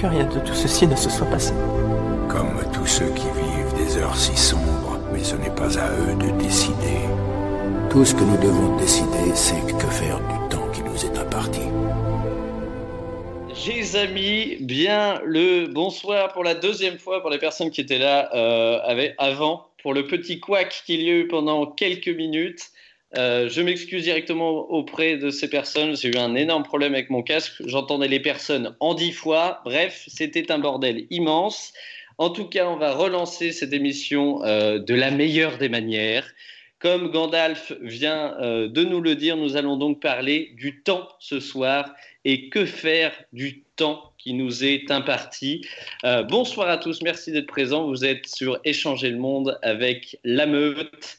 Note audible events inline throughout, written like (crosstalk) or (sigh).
que rien de tout ceci ne se soit passé. Comme tous ceux qui vivent des heures si sombres, mais ce n'est pas à eux de décider. Tout ce que nous devons décider, c'est que faire du temps qui nous est imparti. Les amis, bien le bonsoir pour la deuxième fois pour les personnes qui étaient là euh, avec, avant, pour le petit couac qu'il y a eu pendant quelques minutes. Euh, je m'excuse directement auprès de ces personnes. J'ai eu un énorme problème avec mon casque. J'entendais les personnes en dix fois. Bref, c'était un bordel immense. En tout cas, on va relancer cette émission euh, de la meilleure des manières. Comme Gandalf vient euh, de nous le dire, nous allons donc parler du temps ce soir et que faire du temps qui nous est imparti. bonsoir à tous, merci d'être présents. Vous êtes sur Échanger le monde avec la meute.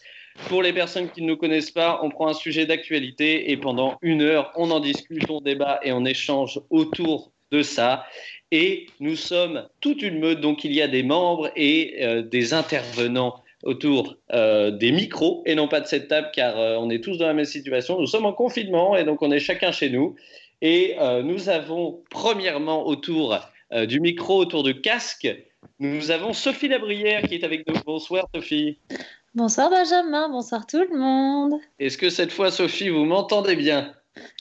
Pour les personnes qui ne nous connaissent pas, on prend un sujet d'actualité et pendant une heure, on en discute, on débat et on échange autour de ça. Et nous sommes toute une meute, donc il y a des membres et euh, des intervenants autour euh, des micros et non pas de cette table car euh, on est tous dans la même situation. Nous sommes en confinement et donc on est chacun chez nous. Et nous avons premièrement autour du micro, autour du casque, nous avons Sophie Labrière qui est avec nous. Bonsoir Sophie. Bonsoir Benjamin, bonsoir tout le monde. Est-ce que cette fois, Sophie, vous m'entendez bien?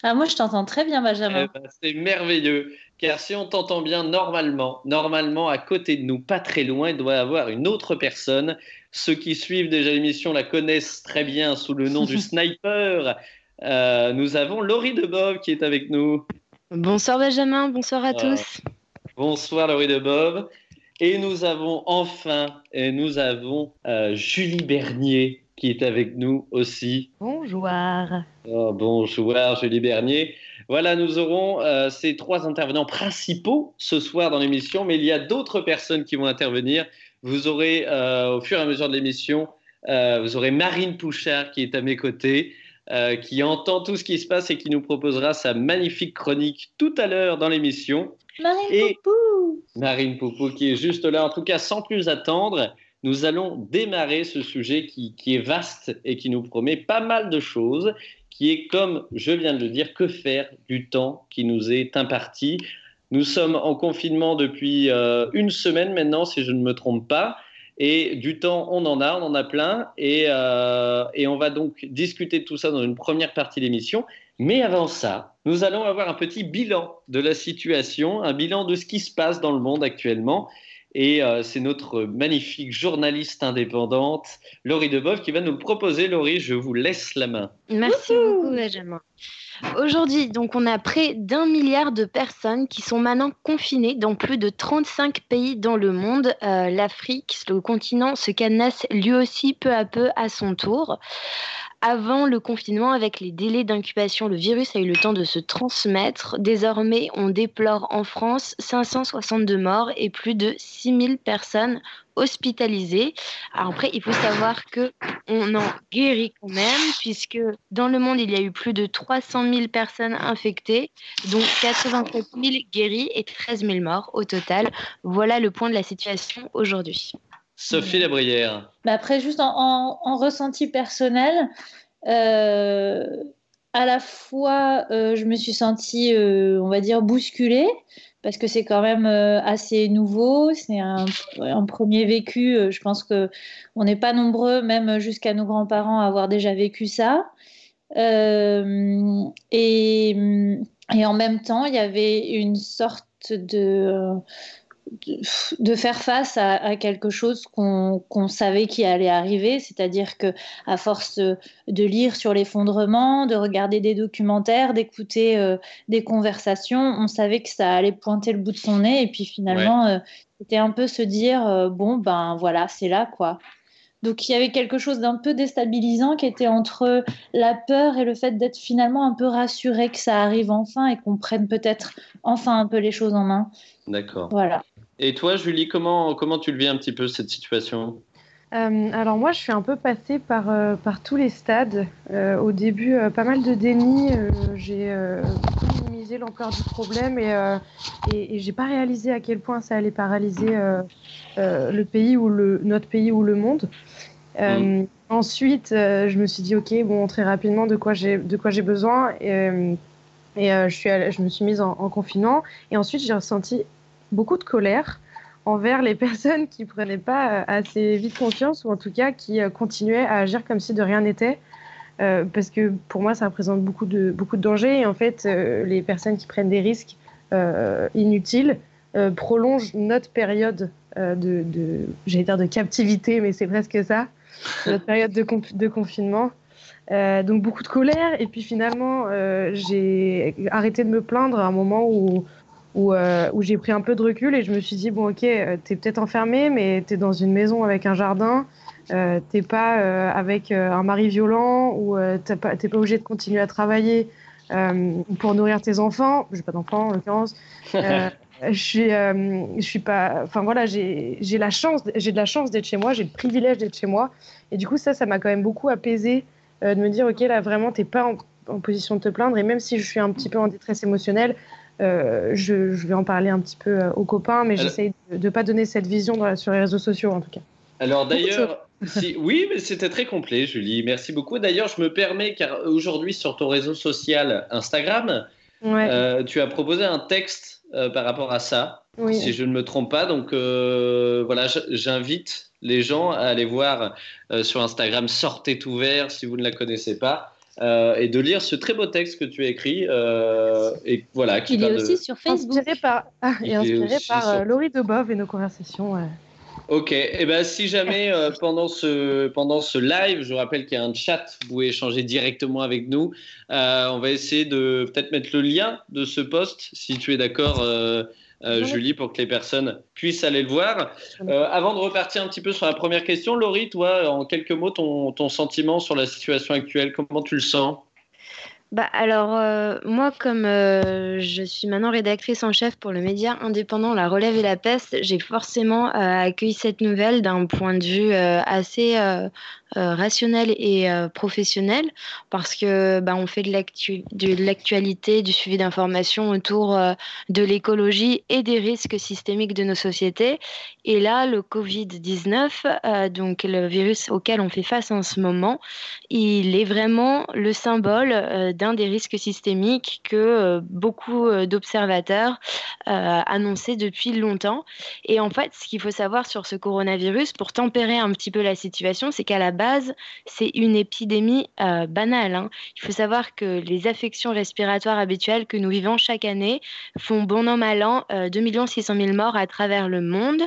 Ah, Moi, je t'entends très bien, Benjamin. Eh ben, c'est merveilleux, car si on t'entend bien normalement, normalement, à côté de nous, pas très loin, il doit y avoir une autre personne. Ceux qui suivent déjà l'émission la connaissent très bien sous le nom du (laughs) sniper. Euh, nous avons Laurie Debob qui est avec nous. Bonsoir Benjamin, bonsoir à tous. Bonsoir Laurie Debob. Et nous avons enfin, et nous avons euh, Julie Bernier qui est avec nous aussi. Bonjour. Oh, bonjour Julie Bernier. Voilà, nous aurons euh, ces trois intervenants principaux ce soir dans l'émission, mais il y a d'autres personnes qui vont intervenir. Vous aurez, euh, au fur et à mesure de l'émission, vous aurez Marine Pouchard qui est à mes côtés. qui entend tout ce qui se passe et qui nous proposera sa magnifique chronique tout à l'heure dans l'émission. Marine Poupou Marine Poupou qui est juste là. En tout cas, sans plus attendre, nous allons démarrer ce sujet qui, est vaste et qui nous promet pas mal de choses, qui est, comme je viens de le dire, que faire du temps qui nous est imparti. Nous sommes en confinement depuis euh, une semaine maintenant, si je ne me trompe pas. Et du temps, on en a, on en a plein. Et, euh, et on va donc discuter de tout ça dans une première partie de l'émission. Mais avant ça, nous allons avoir un petit bilan de la situation, un bilan de ce qui se passe dans le monde actuellement. Et euh, c'est notre magnifique journaliste indépendante, Laurie Debov, qui va nous le proposer. Laurie, je vous laisse la main. Merci beaucoup, Benjamin. Aujourd'hui, donc, on a près d'un milliard de personnes qui sont maintenant confinées dans plus de 35 pays dans le monde. Euh, L'Afrique, le continent, se cadenasse lui aussi peu à peu à son tour. Avant le confinement, avec les délais d'incubation, le virus a eu le temps de se transmettre. Désormais, on déplore en France 562 morts et plus de 6000 personnes hospitalisées. Après, il faut savoir que on en guérit quand même, puisque dans le monde, il y a eu plus de 300 000 personnes infectées, dont 87 000 guéries et 13 000 morts au total. Voilà le point de la situation aujourd'hui. Sophie Labrière. Bah après, juste en, ressenti personnel, euh, à la fois, euh, je me suis sentie, euh, on va dire, bousculée, parce que c'est quand même assez nouveau, c'est un, premier vécu. je pense que on n'est pas nombreux, même jusqu'à nos grands-parents, à avoir déjà vécu ça. et en même temps, il y avait une sorte de de, faire face à, quelque chose qu'on savait qui allait arriver, c'est-à-dire que à force de lire sur l'effondrement, de regarder des documentaires, d'écouter euh, des conversations, on savait que ça allait pointer le bout de son nez et puis finalement euh, c'était un peu se dire euh, bon ben voilà c'est là quoi. Donc il y avait quelque chose d'un peu déstabilisant qui était entre la peur et le fait d'être finalement un peu rassuré que ça arrive enfin et qu'on prenne peut-être enfin un peu les choses en main. D'accord. Voilà. Et toi, Julie, comment, comment tu le vis un petit peu cette situation? Euh, alors moi, je suis un peu passée par, euh, par tous les stades. Euh, au début, pas mal de déni. j'ai minimisé l'ampleur du problème et, et, et j'ai pas réalisé à quel point ça allait paralyser le pays ou le, notre pays ou le monde. Mm. Ensuite, je me suis dit, ok, bon, très rapidement, de quoi j'ai de quoi j'ai besoin. Et, et je, suis je me suis mise en, en confinement. Et ensuite, j'ai ressenti beaucoup de colère envers les (laughs) personnes qui prenaient pas assez vite confiance ou en tout cas qui continuaient à agir comme si de rien n'était. parce que pour moi, ça représente beaucoup de, beaucoup de dangers. Et en fait, les personnes qui prennent des risques inutiles prolongent notre période de, j'allais dire de captivité, mais c'est presque ça, notre période de, confinement. Euh, donc beaucoup de colère. Et puis finalement, euh, j'ai arrêté de me plaindre à un moment où, où, euh, où j'ai pris un peu de recul et je me suis dit, bon ok, t'es peut-être enfermé, mais t'es dans une maison avec un jardin. t'es pas avec un mari violent ou t'es pas, pas obligé de continuer à travailler pour nourrir tes enfants. J'ai pas d'enfants en l'occurrence. (laughs) je suis, je suis pas. Enfin voilà, j'ai la chance, j'ai de la chance d'être chez moi, j'ai le privilège d'être chez moi. Et du coup, ça, ça m'a quand même beaucoup apaisé euh, de me dire, ok, là vraiment, t'es pas en, position de te plaindre. Et même si je suis un petit peu en détresse émotionnelle, euh, je, vais en parler un petit peu euh, aux copains, mais j'essaye de ne pas donner cette vision sur les réseaux sociaux en tout cas. Alors d'ailleurs, (laughs) si, oui, mais c'était très complet, Julie. Merci beaucoup. D'ailleurs, je me permets, car aujourd'hui sur ton réseau social Instagram, tu as proposé un texte par rapport à ça, si je ne me trompe pas. Donc voilà, j'invite les gens à aller voir euh, sur Instagram Sortez tout vert si vous ne la connaissez pas. Euh, et de lire ce très beau texte que tu as écrit. Euh, et voilà, qui il est aussi sur Facebook. Inspiré par, ah, et inspiré par Laurie Debov et nos conversations. Ok, et eh ben si jamais pendant, ce, pendant ce live, je vous rappelle qu'il y a un chat, vous pouvez échanger directement avec nous. on va essayer de peut-être mettre le lien de ce post, si tu es d'accord, euh, Julie, pour que les personnes puissent aller le voir. Euh, avant de repartir un petit peu sur la première question, Laurie, toi, en quelques mots, ton, ton sentiment sur la situation actuelle, comment tu le sens? Bah alors euh, moi comme je suis maintenant rédactrice en chef pour le média indépendant La Relève et la Peste, j'ai forcément accueilli cette nouvelle d'un point de vue assez euh, rationnel et euh, professionnel parce que bah, on fait de l'actualité, du suivi d'informations autour euh, de l'écologie et des risques systémiques de nos sociétés. Et là, le Covid-19, donc le virus auquel on fait face en ce moment, il est vraiment le symbole d'un des risques systémiques que beaucoup d'observateurs annonçaient depuis longtemps. Et en fait, ce qu'il faut savoir sur ce coronavirus, pour tempérer un petit peu la situation, c'est qu'à la c'est une épidémie euh, banale. Hein. Il faut savoir que les affections respiratoires habituelles que nous vivons chaque année font bon an mal an 2 600 000 morts à travers le monde.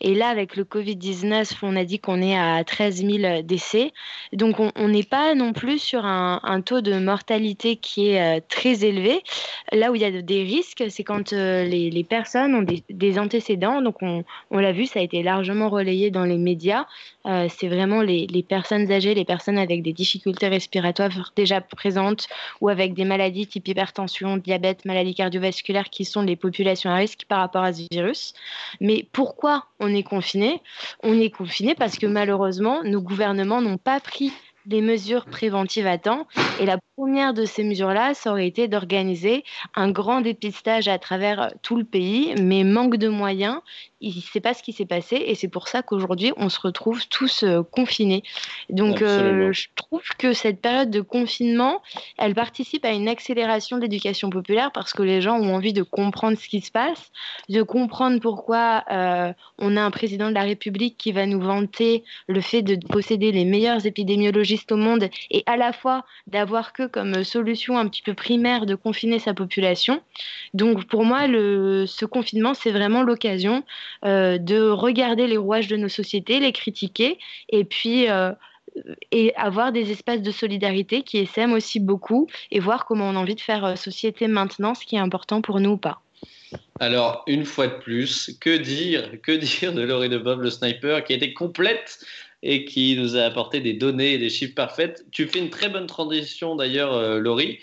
Et là, avec le Covid-19, on a dit qu'on est à 13 000 décès. Donc, on n'est pas non plus sur un, taux de mortalité qui est euh, très élevé. Là où il y a des risques, c'est quand euh, les, personnes ont des, antécédents. Donc, on, l'a vu, ça a été largement relayé dans les médias. C'est vraiment les, personnes âgées, les personnes avec des difficultés respiratoires déjà présentes ou avec des maladies type hypertension, diabète, maladies cardiovasculaires qui sont les populations à risque par rapport à ce virus. Mais pourquoi on est confiné? On est confiné parce que malheureusement, nos gouvernements n'ont pas pris des mesures préventives à temps. Et la première de ces mesures-là, ça aurait été d'organiser un grand dépistage à travers tout le pays, mais manque de moyens il ne sait pas ce qui s'est passé et c'est pour ça qu'aujourd'hui on se retrouve tous euh, confinés. Donc euh, je trouve que cette période de confinement, elle participe à une accélération de l'éducation populaire parce que les gens ont envie de comprendre ce qui se passe, de comprendre pourquoi euh, on a un président de la République qui va nous vanter le fait de posséder les meilleurs épidémiologistes au monde et à la fois d'avoir que comme solution un petit peu primaire de confiner sa population. Donc pour moi, le, ce confinement, c'est vraiment l'occasion euh, de regarder les rouages de nos sociétés, les critiquer et puis euh, et avoir des espaces de solidarité qui essaiment aussi beaucoup et voir comment on a envie de faire euh, société maintenant, ce qui est important pour nous ou pas. Alors, une fois de plus, que dire, que dire de Laurie de Bob, le sniper, qui était complète et qui nous a apporté des données et des chiffres parfaits. Tu fais une très bonne transition d'ailleurs, Laurie,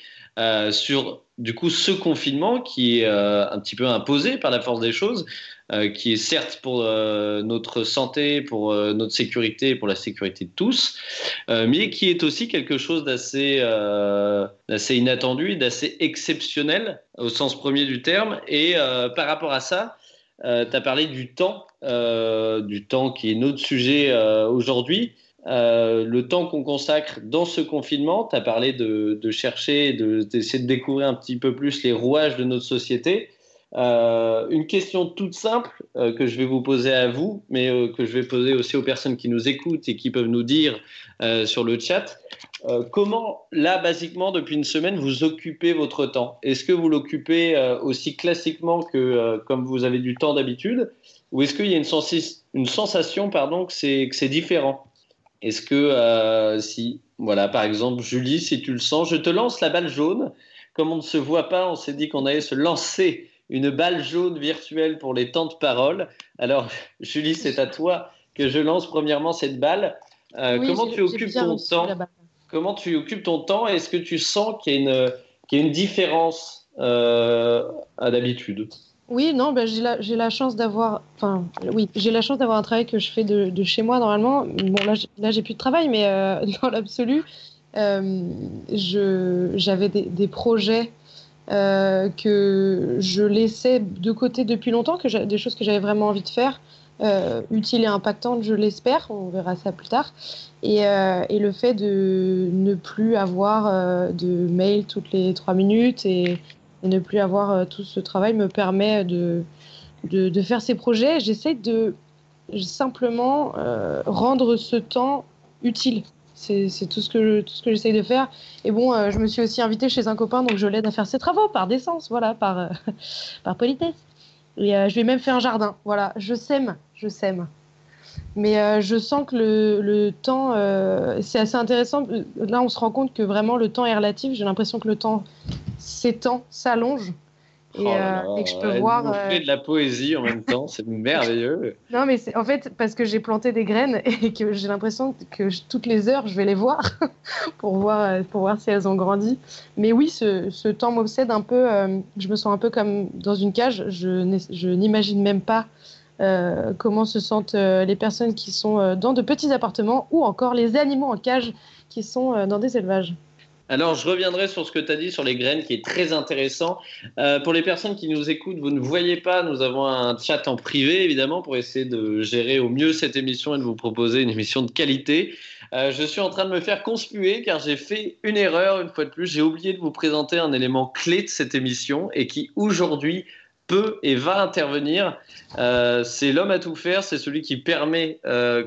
sur du coup ce confinement qui est un petit peu imposé par la force des choses, euh, qui est certes pour euh, notre santé, pour euh, notre sécurité, pour la sécurité de tous, mais qui est aussi quelque chose d'assez inattendu, d'assez exceptionnel au sens premier du terme. Et par rapport à ça, tu as parlé du temps, du temps qui est notre sujet aujourd'hui. le temps qu'on consacre dans ce confinement, tu as parlé de, chercher, d'essayer de, découvrir un petit peu plus les rouages de notre société. Euh, une question toute simple euh, que je vais vous poser à vous, mais euh, que je vais poser aussi aux personnes qui nous écoutent et qui peuvent nous dire sur le chat. comment, là, basiquement, depuis une semaine, vous occupez votre temps? Est-ce que vous l'occupez aussi classiquement que comme vous avez du temps d'habitude? Ou est-ce qu'il y a une, une sensation pardon, que c'est différent? Est-ce que, si, voilà, par exemple, Julie, si tu le sens, je te lance la balle jaune. Comme on ne se voit pas, on s'est dit qu'on allait se lancer une balle jaune virtuelle pour les temps de parole. Alors, (laughs) Julie, c'est à toi que je lance premièrement cette balle. Euh, comment tu occupes ton temps Comment tu occupes ton temps Est-ce que tu sens qu'il y, a une différence euh, à d'habitude? Oui, non, ben, j'ai la, la, chance d'avoir, enfin, oui, j'ai la chance d'avoir un travail que je fais de, chez moi normalement. Bon, là, j'ai plus de travail, mais euh, (laughs) dans l'absolu, j'avais des, projets euh, que je laissais de côté depuis longtemps, que des choses que j'avais vraiment envie de faire, euh, utiles et impactantes, je l'espère, on verra ça plus tard. Et, euh, et, le fait de ne plus avoir de mail toutes les trois minutes et, ne plus avoir tout ce travail me permet de, de, faire ces projets. J'essaie de simplement rendre ce temps utile c'est tout ce que tout ce que j'essaye de faire. Et bon, euh, je me suis aussi invitée chez un copain, donc je l'aide à faire ses travaux par décence, voilà, par euh, (laughs) par politesse. Et euh, je lui ai même fait un jardin. Voilà, je sème, je sème. Mais je sens que le, le temps, c'est assez intéressant. Là, on se rend compte que vraiment le temps est relatif. J'ai l'impression que le temps s'étend, s'allonge. Et, oh euh, que je peux voir. Euh... de la poésie en même temps, c'est merveilleux. (laughs) Non, mais c'est en fait parce que j'ai planté des graines (laughs) et que j'ai l'impression que toutes les heures, je vais les voir (laughs) pour, voir, euh, pour voir si elles ont grandi. Mais oui, ce, ce temps m'obsède un peu. Euh, je me sens un peu comme dans une cage. Je n'imagine même pas euh, comment se sentent les personnes qui sont dans de petits appartements ou encore les animaux en cage qui sont dans des élevages? Alors, je reviendrai sur ce que tu as dit sur les graines, qui est très intéressant. Euh, pour les personnes qui nous écoutent, vous ne voyez pas, nous avons un chat en privé, évidemment, pour essayer de gérer au mieux cette émission et de vous proposer une émission de qualité. Euh, je suis en train de me faire conspuer car j'ai fait une erreur, une fois de plus. J'ai oublié de vous présenter un élément clé de cette émission et qui, aujourd'hui, peut et va intervenir. Euh, c'est l'homme à tout faire, c'est celui qui permet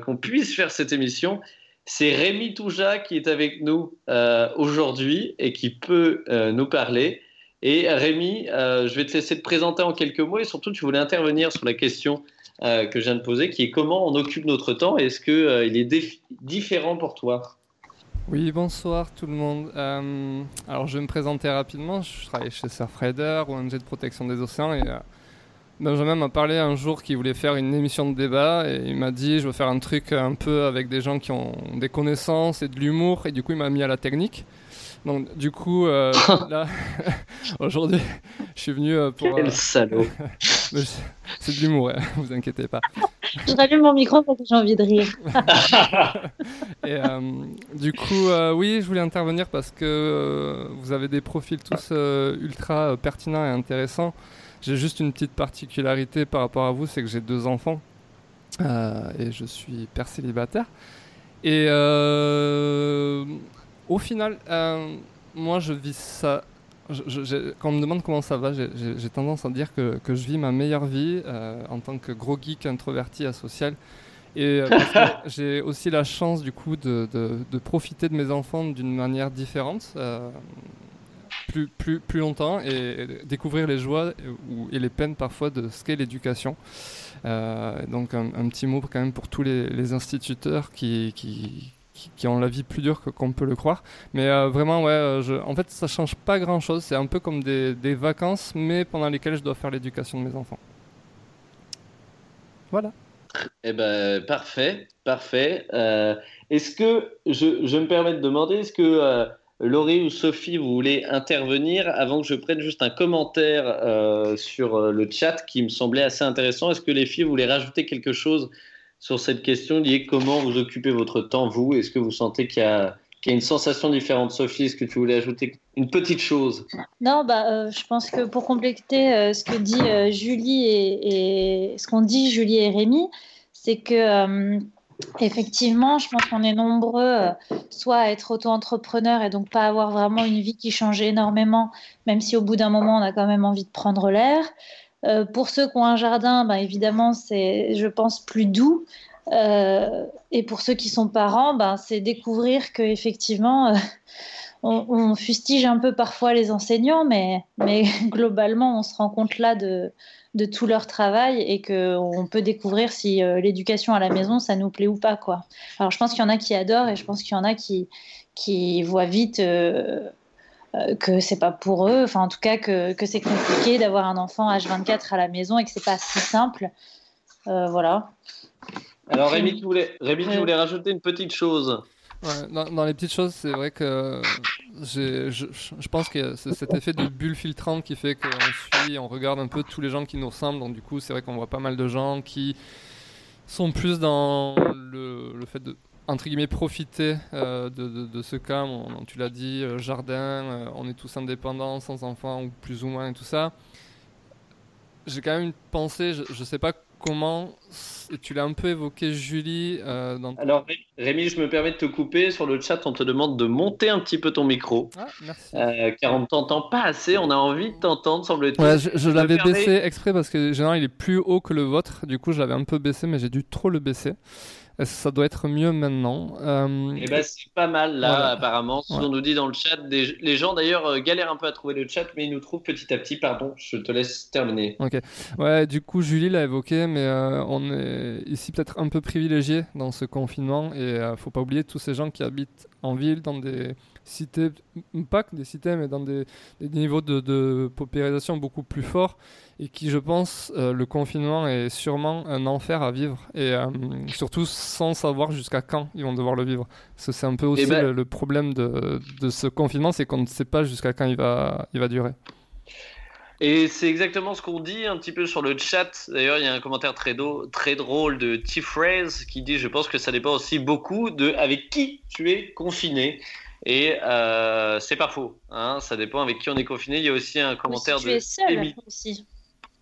qu'on puisse faire cette émission c'est Rémi Touja qui est avec nous euh, aujourd'hui et qui peut euh, nous parler. Et Rémi, euh, je vais te laisser te présenter en quelques mots et surtout tu voulais intervenir sur la question que je viens de poser, qui est comment on occupe notre temps et est-ce qu'il est, est différent pour toi? Oui, bonsoir tout le monde. alors je vais me présenter rapidement. Je travaille chez Surfrider, ONG de protection des océans et Benjamin m'a parlé un jour qu'il voulait faire une émission de débat et il m'a dit je veux faire un truc un peu avec des gens qui ont des connaissances et de l'humour et du coup il m'a mis à la technique. Donc du coup euh, (laughs) là (laughs) aujourd'hui je suis venu euh, pour. Quel euh, salaud. (laughs) C'est de l'humour, hein, vous inquiétez pas. je rallume mon micro parce que j'ai envie de rire. et du coup oui je voulais intervenir parce que vous avez des profils tous ultra pertinents et intéressants. J'ai juste une petite particularité par rapport à vous, c'est que j'ai deux enfants euh, et je suis père célibataire. Et euh, au final, euh, moi je vis ça. quand on me demande comment ça va, j'ai tendance à dire que, que, je vis ma meilleure vie en tant que gros geek introverti asocial. Et (laughs) j'ai aussi la chance du coup de, de, de profiter de mes enfants d'une manière différente plus, plus, plus longtemps et découvrir les joies et les peines parfois de ce qu'est l'éducation. Euh, donc un, petit mot quand même pour tous les, instituteurs qui, qui, qui, ont la vie plus dure qu'on peut le croire. Mais euh, vraiment, ouais, euh, je, en fait, ça change pas grand-chose. C'est un peu comme des, vacances, mais pendant lesquelles je dois faire l'éducation de mes enfants. Voilà. Eh ben, parfait, parfait. est-ce que, je, me permets de demander, est-ce que Laurie ou Sophie, vous voulez intervenir avant que je prenne juste un commentaire euh, sur euh, le chat qui me semblait assez intéressant? Est-ce que les filles voulaient rajouter quelque chose sur cette question liée comment vous occupez votre temps, vous? Est-ce que vous sentez qu'il y, a une sensation différente? Sophie, est-ce que tu voulais ajouter une petite chose? Non, bah, euh, je pense que pour compléter ce que dit Julie et, et ce qu'ont dit Julie et Rémi, c'est que Effectivement, je pense qu'on est nombreux euh, soit à être auto-entrepreneur et donc pas avoir vraiment une vie qui change énormément, même si au bout d'un moment on a quand même envie de prendre l'air, pour ceux qui ont un jardin, ben, évidemment, c'est, je pense, plus doux. et pour ceux qui sont parents, ben, c'est découvrir qu'effectivement, on, on, fustige un peu parfois les enseignants, mais, mais (laughs) globalement, on se rend compte là de, de tout leur travail et qu'on peut découvrir si euh, l'éducation à la maison, ça nous plaît ou pas. Quoi. Alors je pense qu'il y en a qui adorent et je pense qu'il y en a qui, qui voient vite euh, euh, que c'est pas pour eux, enfin en tout cas que, que c'est compliqué d'avoir un enfant H24 à la maison et que c'est pas si simple. voilà. Alors Rémi, tu voulais, Rémi, tu voulais rajouter une petite chose dans, les petites choses, c'est vrai que je, je, pense que c'est cet effet de bulle filtrante qui fait qu'on suit, on regarde un peu tous les gens qui nous ressemblent. Donc du coup, c'est vrai qu'on voit pas mal de gens qui sont plus dans le, le fait de entre guillemets profiter euh, de, de, ce cas. tu l'as dit, euh, jardin, euh, on est tous indépendants, sans enfants ou plus ou moins et tout ça. J'ai quand même une pensée, je, je sais pas comment tu l'as un peu évoqué, Julie. Euh, Alors, Rémi, je me permets de te couper. Sur le chat, on te demande de monter un petit peu ton micro. Ah, merci. Euh, car on ne t'entend pas assez. On a envie de t'entendre, semble-t-il. Ouais, je, l'avais baissé exprès parce que généralement, il est plus haut que le vôtre. Du coup, je l'avais un peu baissé, mais j'ai dû trop le baisser. Ça doit être mieux maintenant. Euh... Eh ben, c'est pas mal là, apparemment. Ce qu'on nous dit dans le chat. Les gens d'ailleurs euh, galèrent un peu à trouver le chat, mais ils nous trouvent petit à petit. Pardon, je te laisse terminer. Ok. Ouais, du coup, Julie l'a évoqué, mais euh, on est ici peut-être un peu privilégié dans ce confinement. Et euh, faut pas oublier tous ces gens qui habitent en ville, dans des cités, pas que des cités, mais dans des, niveaux de, de, paupérisation beaucoup plus forts et qui, je pense, euh, le confinement est sûrement un enfer à vivre et euh, surtout sans savoir jusqu'à quand ils vont devoir le vivre. C'est un peu aussi eh ben le, problème de, de, ce confinement, c'est qu'on ne sait pas jusqu'à quand il va, il va durer. Et c'est exactement ce qu'on dit un petit peu sur le chat. D'ailleurs, il y a un commentaire très, très drôle de T-Phrase qui dit Je pense que ça dépend aussi beaucoup de avec qui tu es confiné. Et euh, c'est pas faux. Hein, ça dépend avec qui on est confiné. Il y a aussi un commentaire si tu es seul aussi.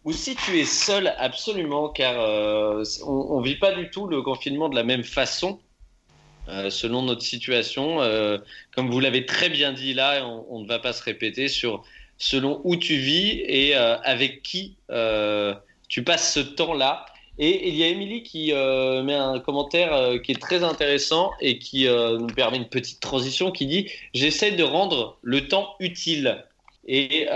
Ou si tu es seul, absolument, car euh, on ne vit pas du tout le confinement de la même façon. Euh, selon notre situation, comme vous l'avez très bien dit là, on, ne va pas se répéter sur selon où tu vis et avec qui tu passes ce temps-là. Et il y a Émilie qui euh, met un commentaire euh, qui est très intéressant et qui euh, nous permet une petite transition qui dit J'essaie de rendre le temps utile. Et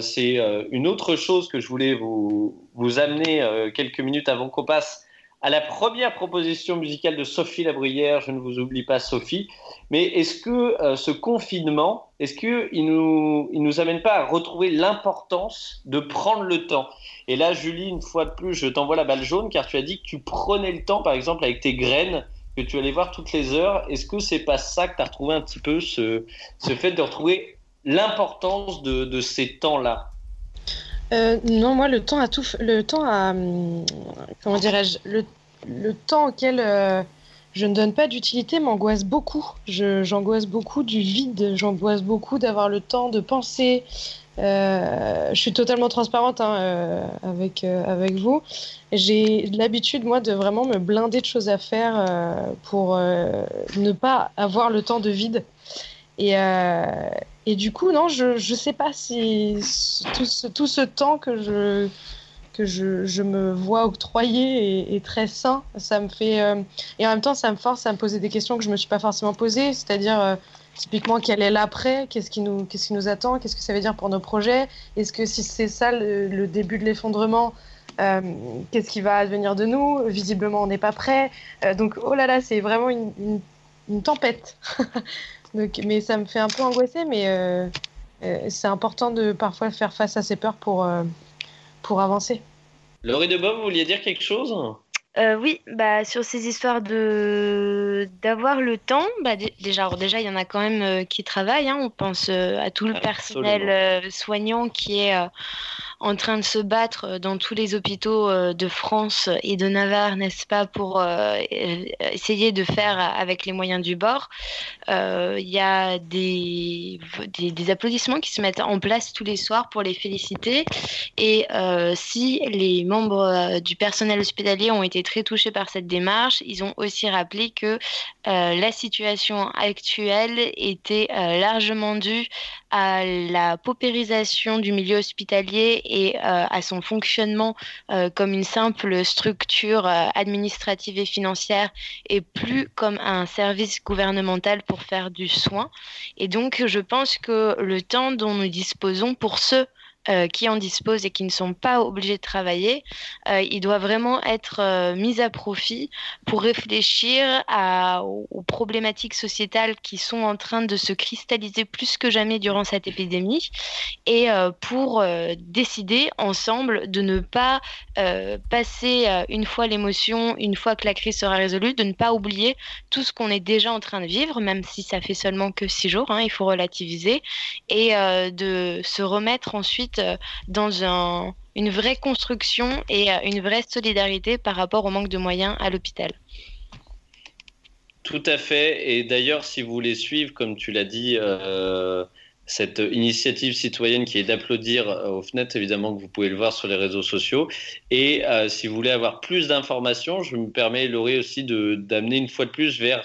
c'est une autre chose que je voulais vous, vous amener quelques minutes avant qu'on passe à la première proposition musicale de Sophie Labruyère. Je ne vous oublie pas, Sophie. Mais est-ce que euh, ce confinement, est-ce qu'il nous, il nous amène pas à retrouver l'importance de prendre le temps? Et là, Julie, une fois de plus, je t'envoie la balle jaune car tu as dit que tu prenais le temps, par exemple, avec tes graines, que tu allais voir toutes les heures. Est-ce que c'est pas ça que tu as retrouvé un petit peu, ce, ce fait de retrouver l'importance de, ces temps-là euh, non, moi, le temps à tout, le temps à, hum, comment dirais-je, le, le, temps auquel euh, je ne donne pas d'utilité m'angoisse beaucoup. J'angoisse beaucoup du vide, j'angoisse beaucoup d'avoir le temps de penser. Euh, je suis totalement transparente hein, avec, avec vous. J'ai l'habitude, moi, de vraiment me blinder de choses à faire pour ne pas avoir le temps de vide. Et, et du coup, non, je ne sais pas si tout ce, tout ce temps que je, que je, je, me vois octroyer est, très sain. Ça me fait euh, et en même temps, ça me force à me poser des questions que je me suis pas forcément posées, c'est-à-dire euh, typiquement quel est l'après, qu'est-ce qui nous qui nous attend, qu'est-ce que ça veut dire pour nos projets, est-ce que si c'est ça le, début de l'effondrement, euh, qu'est-ce qui va advenir de nous? Visiblement, on n'est pas prêt. donc, oh là là, c'est vraiment une, une tempête. (laughs) mais ça me fait un peu angoisser, mais euh, euh, c'est important de parfois faire face à ces peurs pour, euh, pour avancer. Laurie de Bob, vous vouliez dire quelque chose? Oui, bah, sur ces histoires de d'avoir le temps, bah, déjà, déjà, il y en a quand même qui travaillent. Hein. on pense à tout le personnel soignant qui est en train de se battre euh, dans tous les hôpitaux euh, de France et de Navarre, n'est-ce pas, pour euh, essayer de faire avec les moyens du bord. Il y a des, des, applaudissements qui se mettent en place tous les soirs pour les féliciter. Et si les membres du personnel hospitalier ont été très touchés par cette démarche, ils ont aussi rappelé que la situation actuelle était largement due à la paupérisation du milieu hospitalier et à son fonctionnement comme une simple structure administrative et financière et plus comme un service gouvernemental pour faire du soin. Et donc, je pense que le temps dont nous disposons pour ceux euh, qui en disposent et qui ne sont pas obligés de travailler, euh, il doit vraiment être euh, mis à profit pour réfléchir à, aux problématiques sociétales qui sont en train de se cristalliser plus que jamais durant cette épidémie et pour décider ensemble de ne pas passer une fois l'émotion, une fois que la crise sera résolue, de ne pas oublier tout ce qu'on est déjà en train de vivre, même si ça fait seulement que six jours, hein, il faut relativiser, et de se remettre ensuite euh, dans une vraie construction et euh, une vraie solidarité par rapport au manque de moyens à l'hôpital. Tout à fait. Et d'ailleurs, si vous voulez suivre, comme tu l'as dit, euh, cette initiative citoyenne qui est d'applaudir aux fenêtres, évidemment que vous pouvez le voir sur les réseaux sociaux. Et si vous voulez avoir plus d'informations, je me permets, Laurie, aussi d'amener une fois de plus vers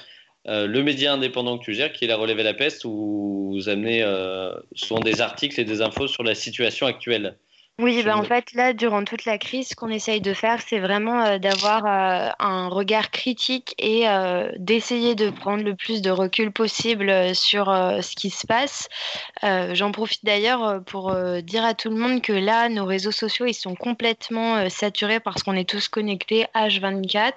euh, le média indépendant que tu gères, qui est la Relève à la Peste, où vous amenez euh, souvent des articles et des infos sur la situation actuelle. Oui, bah en fait, là, durant toute la crise, ce qu'on essaye de faire, c'est vraiment euh, d'avoir un regard critique et d'essayer de prendre le plus de recul possible sur ce qui se passe. J'en profite d'ailleurs pour dire à tout le monde que là, nos réseaux sociaux, ils sont complètement saturés parce qu'on est tous connectés H24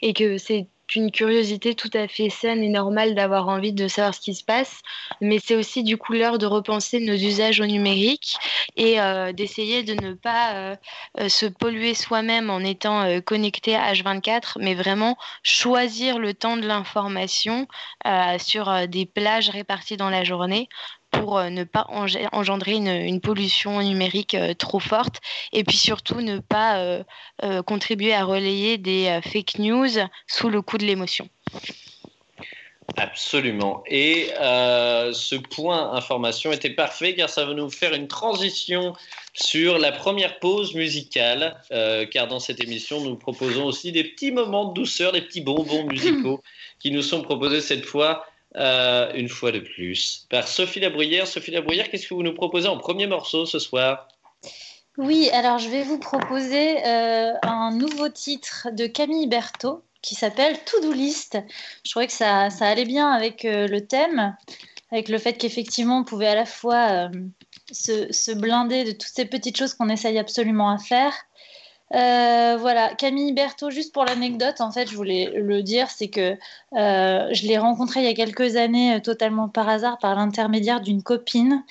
et que c'est une curiosité tout à fait saine et normale d'avoir envie de savoir ce qui se passe, mais c'est aussi du coup l'heure de repenser nos usages au numérique et euh, d'essayer de ne pas euh, euh, se polluer soi-même en étant connecté à H24, mais vraiment choisir le temps de l'information sur des plages réparties dans la journée pour euh, ne pas engendrer une, pollution numérique euh, trop forte et puis surtout ne pas euh, contribuer à relayer des fake news sous le coup de l'émotion. Absolument. Et ce point information était parfait car ça va nous faire une transition sur la première pause musicale, car dans cette émission, nous proposons aussi des petits moments de douceur, des petits bonbons musicaux (clears throat) qui nous sont proposés cette fois euh, une fois de plus, par Sophie Labruyère. Sophie Labruyère, qu'est-ce que vous nous proposez en premier morceau ce soir? Oui, alors je vais vous proposer euh, un nouveau titre de Camille Berthaud qui s'appelle To Do List. Je trouvais que ça, ça allait bien avec euh, le thème, avec le fait qu'effectivement on pouvait à la fois se, se, blinder de toutes ces petites choses qu'on essaye absolument à faire euh, voilà, Camille Berthaud, juste pour l'anecdote, en fait, je voulais le dire, c'est que euh, je l'ai rencontrée il y a quelques années euh, totalement par hasard, par l'intermédiaire d'une copine.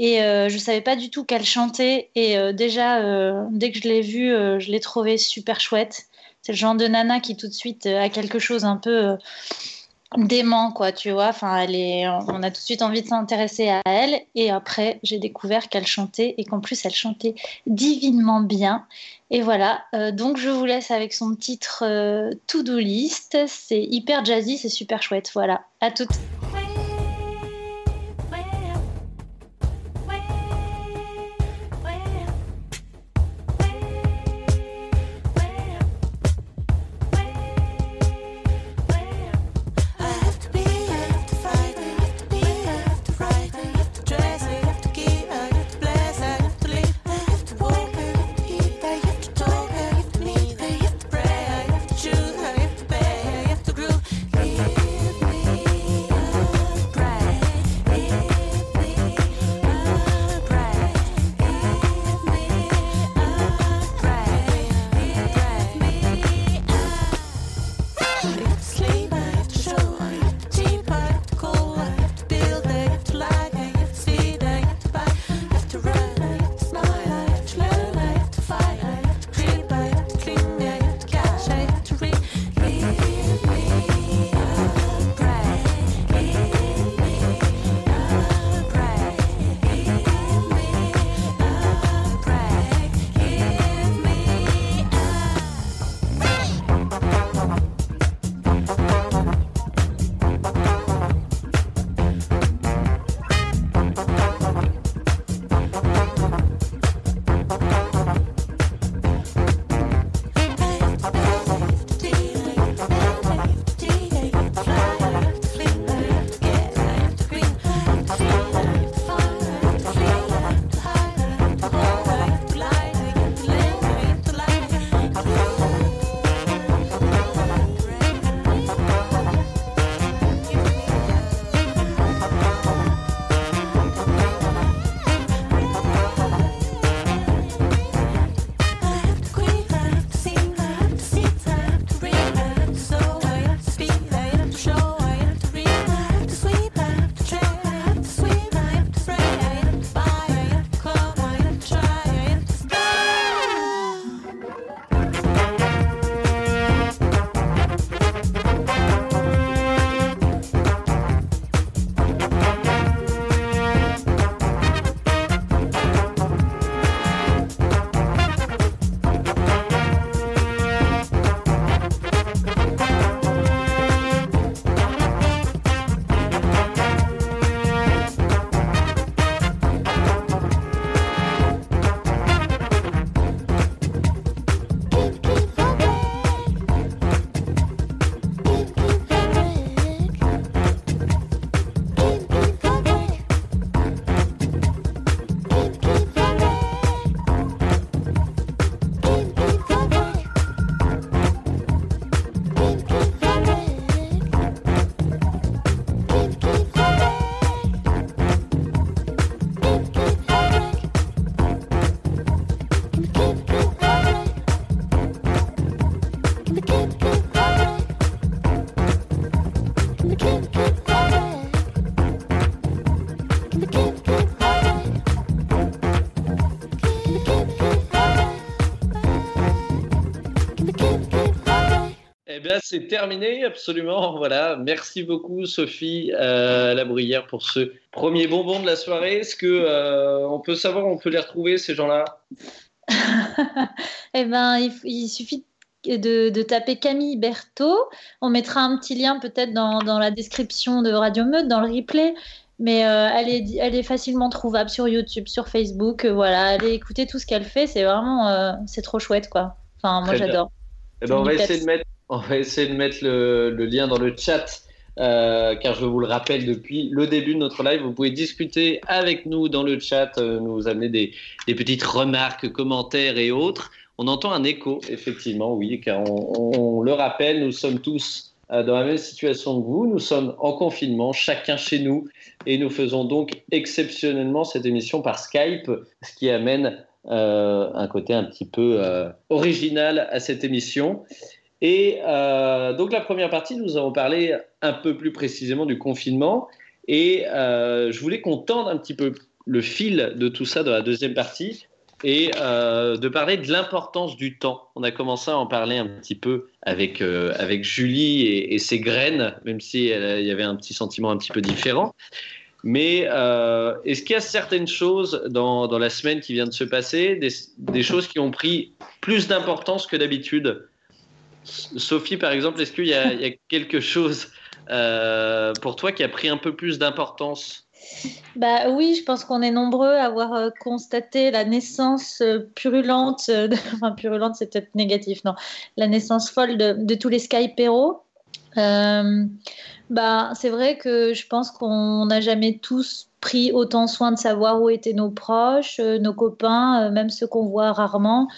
Et je ne savais pas du tout qu'elle chantait. Et déjà, dès que je l'ai vue, je l'ai trouvée super chouette. C'est le genre de nana qui tout de suite a quelque chose un peu dément, quoi, tu vois. Enfin, elle est, on a tout de suite envie de s'intéresser à elle. Et après, j'ai découvert qu'elle chantait et qu'en plus, elle chantait divinement bien. Et voilà, euh, donc je vous laisse avec son titre euh, To-Do List. C'est hyper jazzy, c'est super chouette. Voilà, à toutes. Eh bien, c'est terminé, absolument. (laughs) Voilà. Merci beaucoup, Sophie euh, La Bruyère, pour ce premier bonbon de la soirée. Est-ce que euh, on peut savoir, on peut les retrouver ces gens-là? (laughs) Eh ben, il, suffit de, taper Camille Berthaud. On mettra un petit lien peut-être dans, la description de Radio Meute, dans le replay. Mais euh, elle, est, elle est facilement trouvable sur YouTube, sur Facebook. voilà, allez écouter tout ce qu'elle fait. C'est vraiment, c'est trop chouette, quoi. Enfin, moi, j'adore. Eh ben, on va essayer de mettre on va essayer de mettre le, lien dans le chat. Euh, car je vous le rappelle, depuis le début de notre live, vous pouvez discuter avec nous dans le chat, euh, nous amener des, petites remarques, commentaires et autres. On entend un écho, effectivement, oui, car on, le rappelle, nous sommes tous euh, dans la même situation que vous. Nous sommes en confinement, chacun chez nous, et nous faisons donc exceptionnellement cette émission par Skype, ce qui amène un côté un petit peu original à cette émission. Et euh, donc la première partie, nous avons parlé un peu plus précisément du confinement. Et euh, je voulais qu'on tende un petit peu le fil de tout ça dans la deuxième partie et euh, de parler de l'importance du temps. On a commencé à en parler un petit peu avec, avec Julie et, ses graines, même s'il il y avait un petit sentiment un petit peu différent. Mais est-ce qu'il y a certaines choses dans, dans, la semaine qui vient de se passer, des choses qui ont pris plus d'importance que d'habitude Sophie, par exemple, est-ce qu'il y, a quelque chose euh, pour toi qui a pris un peu plus d'importance? Bah oui, je pense qu'on est nombreux à avoir euh, constaté la naissance euh, purulente, (laughs) enfin purulente c'est peut-être négatif, non, la naissance folle de, tous les Skyperos. bah, c'est vrai que je pense qu'on n'a jamais tous pris autant soin de savoir où étaient nos proches, nos copains, même ceux qu'on voit rarement.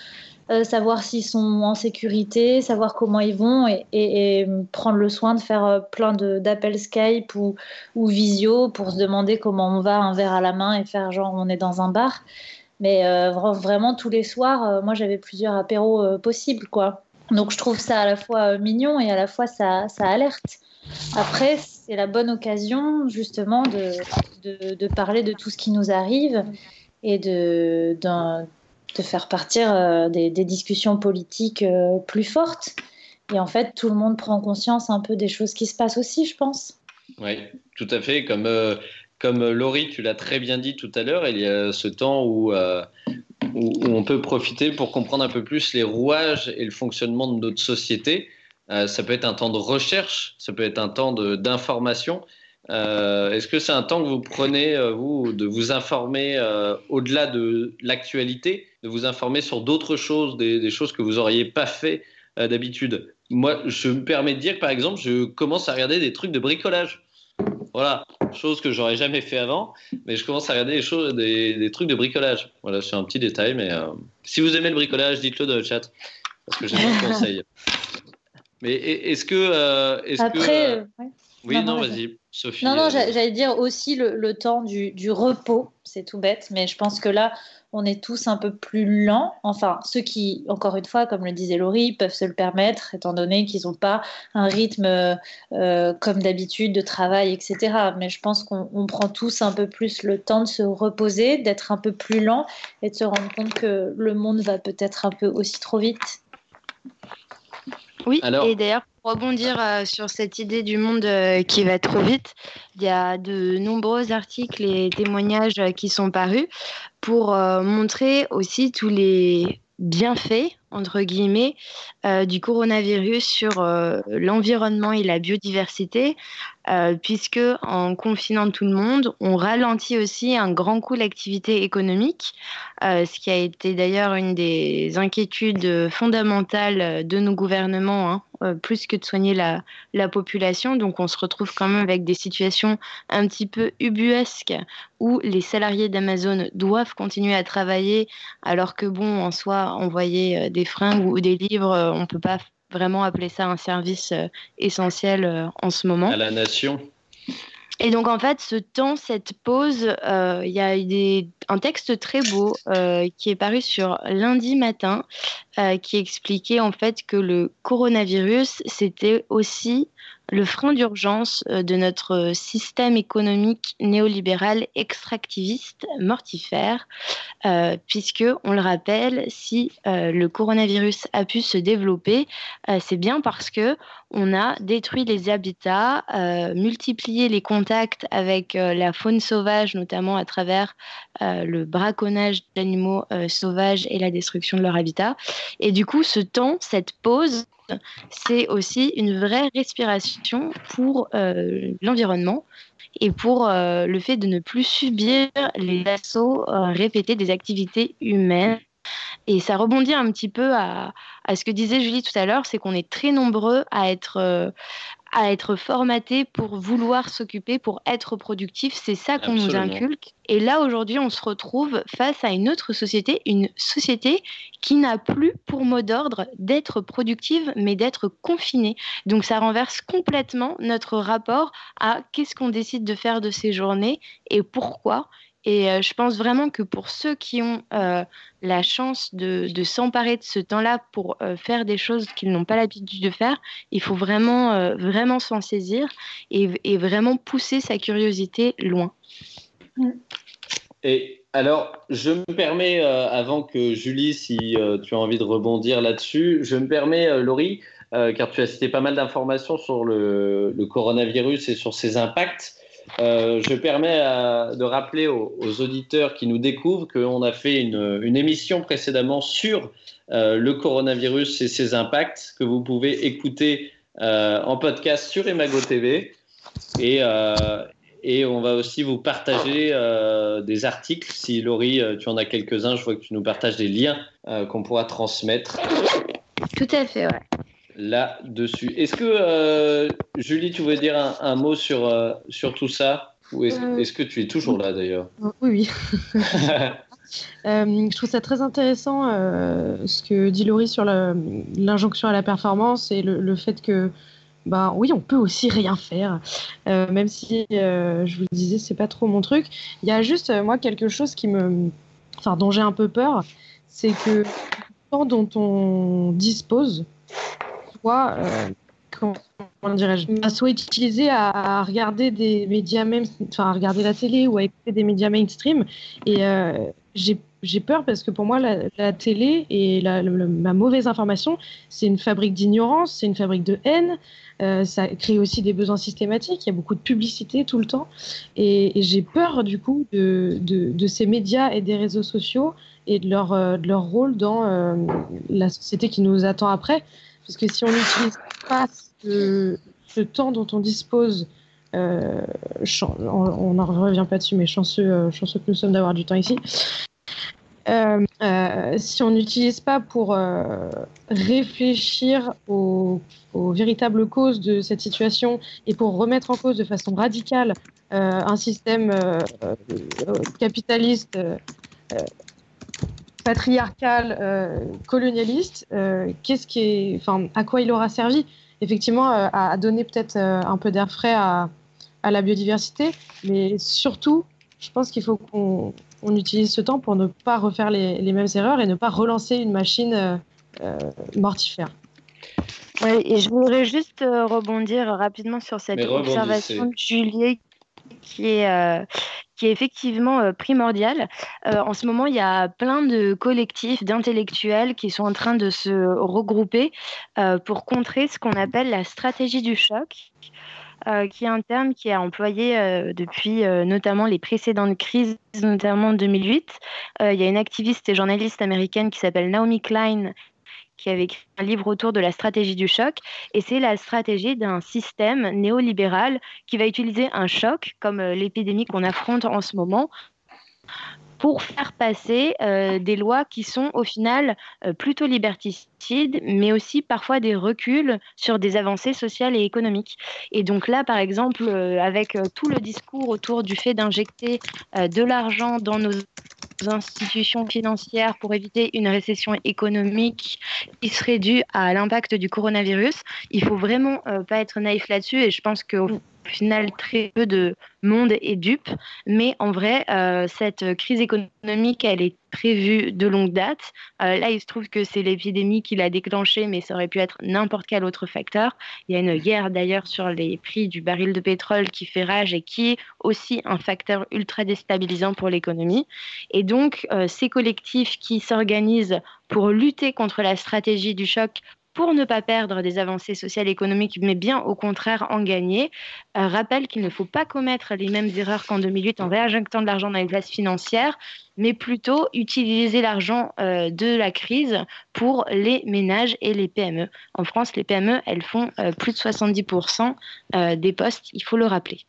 Euh, savoir s'ils sont en sécurité, savoir comment ils vont et, prendre le soin de faire euh, plein d'appels Skype ou, ou, visio pour se demander comment on va un verre à la main et faire genre on est dans un bar. Mais euh, vraiment tous les soirs, moi j'avais plusieurs apéros possibles quoi. Donc je trouve ça à la fois mignon et à la fois ça, ça alerte. Après, c'est la bonne occasion justement de, de, de, parler de tout ce qui nous arrive et de, de faire partir euh, des, discussions politiques euh, plus fortes. Et en fait, tout le monde prend conscience un peu des choses qui se passent aussi, je pense. Oui, tout à fait. Comme, euh, comme Laurie, tu l'as très bien dit tout à l'heure, il y a ce temps où, où, on peut profiter pour comprendre un peu plus les rouages et le fonctionnement de notre société. ça peut être un temps de recherche, ça peut être un temps d'information. Euh, est-ce que c'est un temps que vous prenez, euh, vous, de vous informer euh, au-delà de l'actualité, de vous informer sur d'autres choses, des, choses que vous n'auriez pas fait d'habitude? Moi, je me permets de dire que, par exemple, je commence à regarder des trucs de bricolage. Voilà, chose que j'aurais jamais fait avant, mais je commence à regarder des, choses, des, trucs de bricolage. Voilà, c'est un petit détail, mais si vous aimez le bricolage, dites-le dans le chat, parce que j'ai un conseil. (laughs) Mais est-ce que... Est Après, Oui, non, vas-y. Sophie, non, non, euh, j'allais dire aussi le, temps du, repos, c'est tout bête, mais je pense que là, on est tous un peu plus lents. Enfin, ceux qui, encore une fois, comme le disait Laurie, peuvent se le permettre, étant donné qu'ils n'ont pas un rythme euh, comme d'habitude de travail, etc. Mais je pense qu'on prend tous un peu plus le temps de se reposer, d'être un peu plus lent et de se rendre compte que le monde va peut-être un peu aussi trop vite. Oui, et d'ailleurs, pour rebondir euh, sur cette idée du monde euh, qui va trop vite, il y a de nombreux articles et témoignages euh, qui sont parus pour montrer aussi tous les bienfaits entre guillemets, euh, du coronavirus sur euh, l'environnement et la biodiversité, euh, puisque en confinant tout le monde, on ralentit aussi un grand coup l'activité économique, ce qui a été d'ailleurs une des inquiétudes fondamentales de nos gouvernements, hein, plus que de soigner la, la, population. Donc on se retrouve quand même avec des situations un petit peu ubuesques où les salariés d'Amazon doivent continuer à travailler, alors que bon, en soi, on voyait des des fringues ou des livres, euh, on ne peut pas vraiment appeler ça un service euh, essentiel euh, en ce moment. À la nation. Et donc en fait, ce temps, cette pause, il y a des, un texte très beau qui est paru sur lundi matin, qui expliquait en fait que le coronavirus, c'était aussi le frein d'urgence euh, de notre système économique néolibéral extractiviste mortifère, euh, puisque, on le rappelle, si euh, le coronavirus a pu se développer, c'est bien parce que on a détruit les habitats, multiplié les contacts avec la faune sauvage, notamment à travers le braconnage d'animaux sauvages et la destruction de leur habitat. Et du coup, ce temps, cette pause, c'est aussi une vraie respiration pour euh, l'environnement et pour euh, le fait de ne plus subir les assauts euh, répétés des activités humaines. Et ça rebondit un petit peu à, à ce que disait Julie tout à l'heure, c'est qu'on est très nombreux à être, à être formaté pour vouloir s'occuper, pour être productif. C'est ça qu'on nous inculque. Et là, aujourd'hui, on se retrouve face à une autre société, une société qui n'a plus pour mot d'ordre d'être productive, mais d'être confinée. Donc ça renverse complètement notre rapport à qu'est-ce qu'on décide de faire de ces journées et pourquoi. Et euh, je pense vraiment que pour ceux qui ont euh, la chance de, s'emparer de ce temps-là pour euh, faire des choses qu'ils n'ont pas l'habitude de faire, il faut vraiment, vraiment s'en saisir et, vraiment pousser sa curiosité loin. Et alors, je me permets, avant que Julie, si tu as envie de rebondir là-dessus, je me permets, Laurie, car tu as cité pas mal d'informations sur le, coronavirus et sur ses impacts. Euh, je permets de rappeler aux, auditeurs qui nous découvrent qu'on a fait une, émission précédemment sur euh, le coronavirus et ses impacts que vous pouvez écouter euh, en podcast sur Emago TV. Et, et on va aussi vous partager des articles. Si Laurie, tu en as quelques-uns, je vois que tu nous partages des liens qu'on pourra transmettre. Tout à fait, ouais là-dessus. Est-ce que, euh, Julie, tu voulais dire un, mot sur, euh, sur tout ça? Ou euh, est-ce que tu es toujours là d'ailleurs? Oui, oui. (laughs) je trouve ça très intéressant ce que dit Laurie sur l'injonction à la performance et le, fait que, bah, oui, on peut aussi rien faire, même si je vous le disais, c'est pas trop mon truc. Il y a juste, moi, quelque chose qui me. Enfin, dont j'ai un peu peur, c'est que le temps dont on dispose, soit, euh, comment dirais-je, soit utilisé à, regarder des médias même, enfin à regarder la télé ou à écouter des médias mainstream. Et euh, j'ai peur parce que pour moi, la, télé et la, mauvaise information, c'est une fabrique d'ignorance, c'est une fabrique de haine. Euh, ça crée aussi des besoins systématiques. Il y a beaucoup de publicité tout le temps. Et, j'ai peur, du coup, de, de, ces médias et des réseaux sociaux et de leur, de leur rôle dans la société qui nous attend après. Parce que si on n'utilise pas ce, temps dont on dispose, euh, on n'en revient pas dessus, mais chanceux, euh, chanceux que nous sommes d'avoir du temps ici. Euh, si on n'utilise pas pour réfléchir aux, aux, véritables causes de cette situation et pour remettre en cause de façon radicale un système capitaliste patriarcal, euh, colonialiste, euh, qu'est-ce qui est, enfin, à quoi il aura servi? Effectivement, euh, à, donner peut-être un peu d'air frais à, la biodiversité, mais surtout, je pense qu'il faut qu'on utilise ce temps pour ne pas refaire les, mêmes erreurs et ne pas relancer une machine mortifère. Ouais, et je voudrais juste rebondir rapidement sur cette observation de Julie qui est, euh, qui est effectivement euh, primordial. Euh, en ce moment, il y a plein de collectifs d'intellectuels qui sont en train de se regrouper pour contrer ce qu'on appelle la stratégie du choc. qui est un terme qui est employé depuis notamment les précédentes crises, notamment en 2008. il y a une activiste et journaliste américaine qui s'appelle Naomi Klein qui avait écrit un livre autour de la stratégie du choc. Et c'est la stratégie d'un système néolibéral qui va utiliser un choc, comme euh, l'épidémie qu'on affronte en ce moment, pour faire passer euh, des lois qui sont au final euh, plutôt liberticides, mais aussi parfois des reculs sur des avancées sociales et économiques. Et donc là, par exemple, avec tout le discours autour du fait d'injecter de l'argent dans nos institutions financières pour éviter une récession économique qui serait due à l'impact du coronavirus. Il faut vraiment euh, pas être naïf là-dessus et je pense qu'au final, très peu de monde est dupe. Mais en vrai, euh, cette crise économique, elle est prévue de longue date. Euh, là, il se trouve que c'est l'épidémie qui l'a déclenchée, mais ça aurait pu être n'importe quel autre facteur. Il y a une guerre d'ailleurs sur les prix du baril de pétrole qui fait rage et qui est aussi un facteur ultra déstabilisant pour l'économie. Et donc, euh, ces collectifs qui s'organisent pour lutter contre la stratégie du choc pour ne pas perdre des avancées sociales et économiques, mais bien au contraire en gagner, euh, rappelle qu'il ne faut pas commettre les mêmes erreurs qu'en 2008 en réinjectant de l'argent dans les places financières, mais plutôt utiliser l'argent euh, de la crise pour les ménages et les PME. En France, les PME, elles font euh, plus de 70% des postes, il faut le rappeler.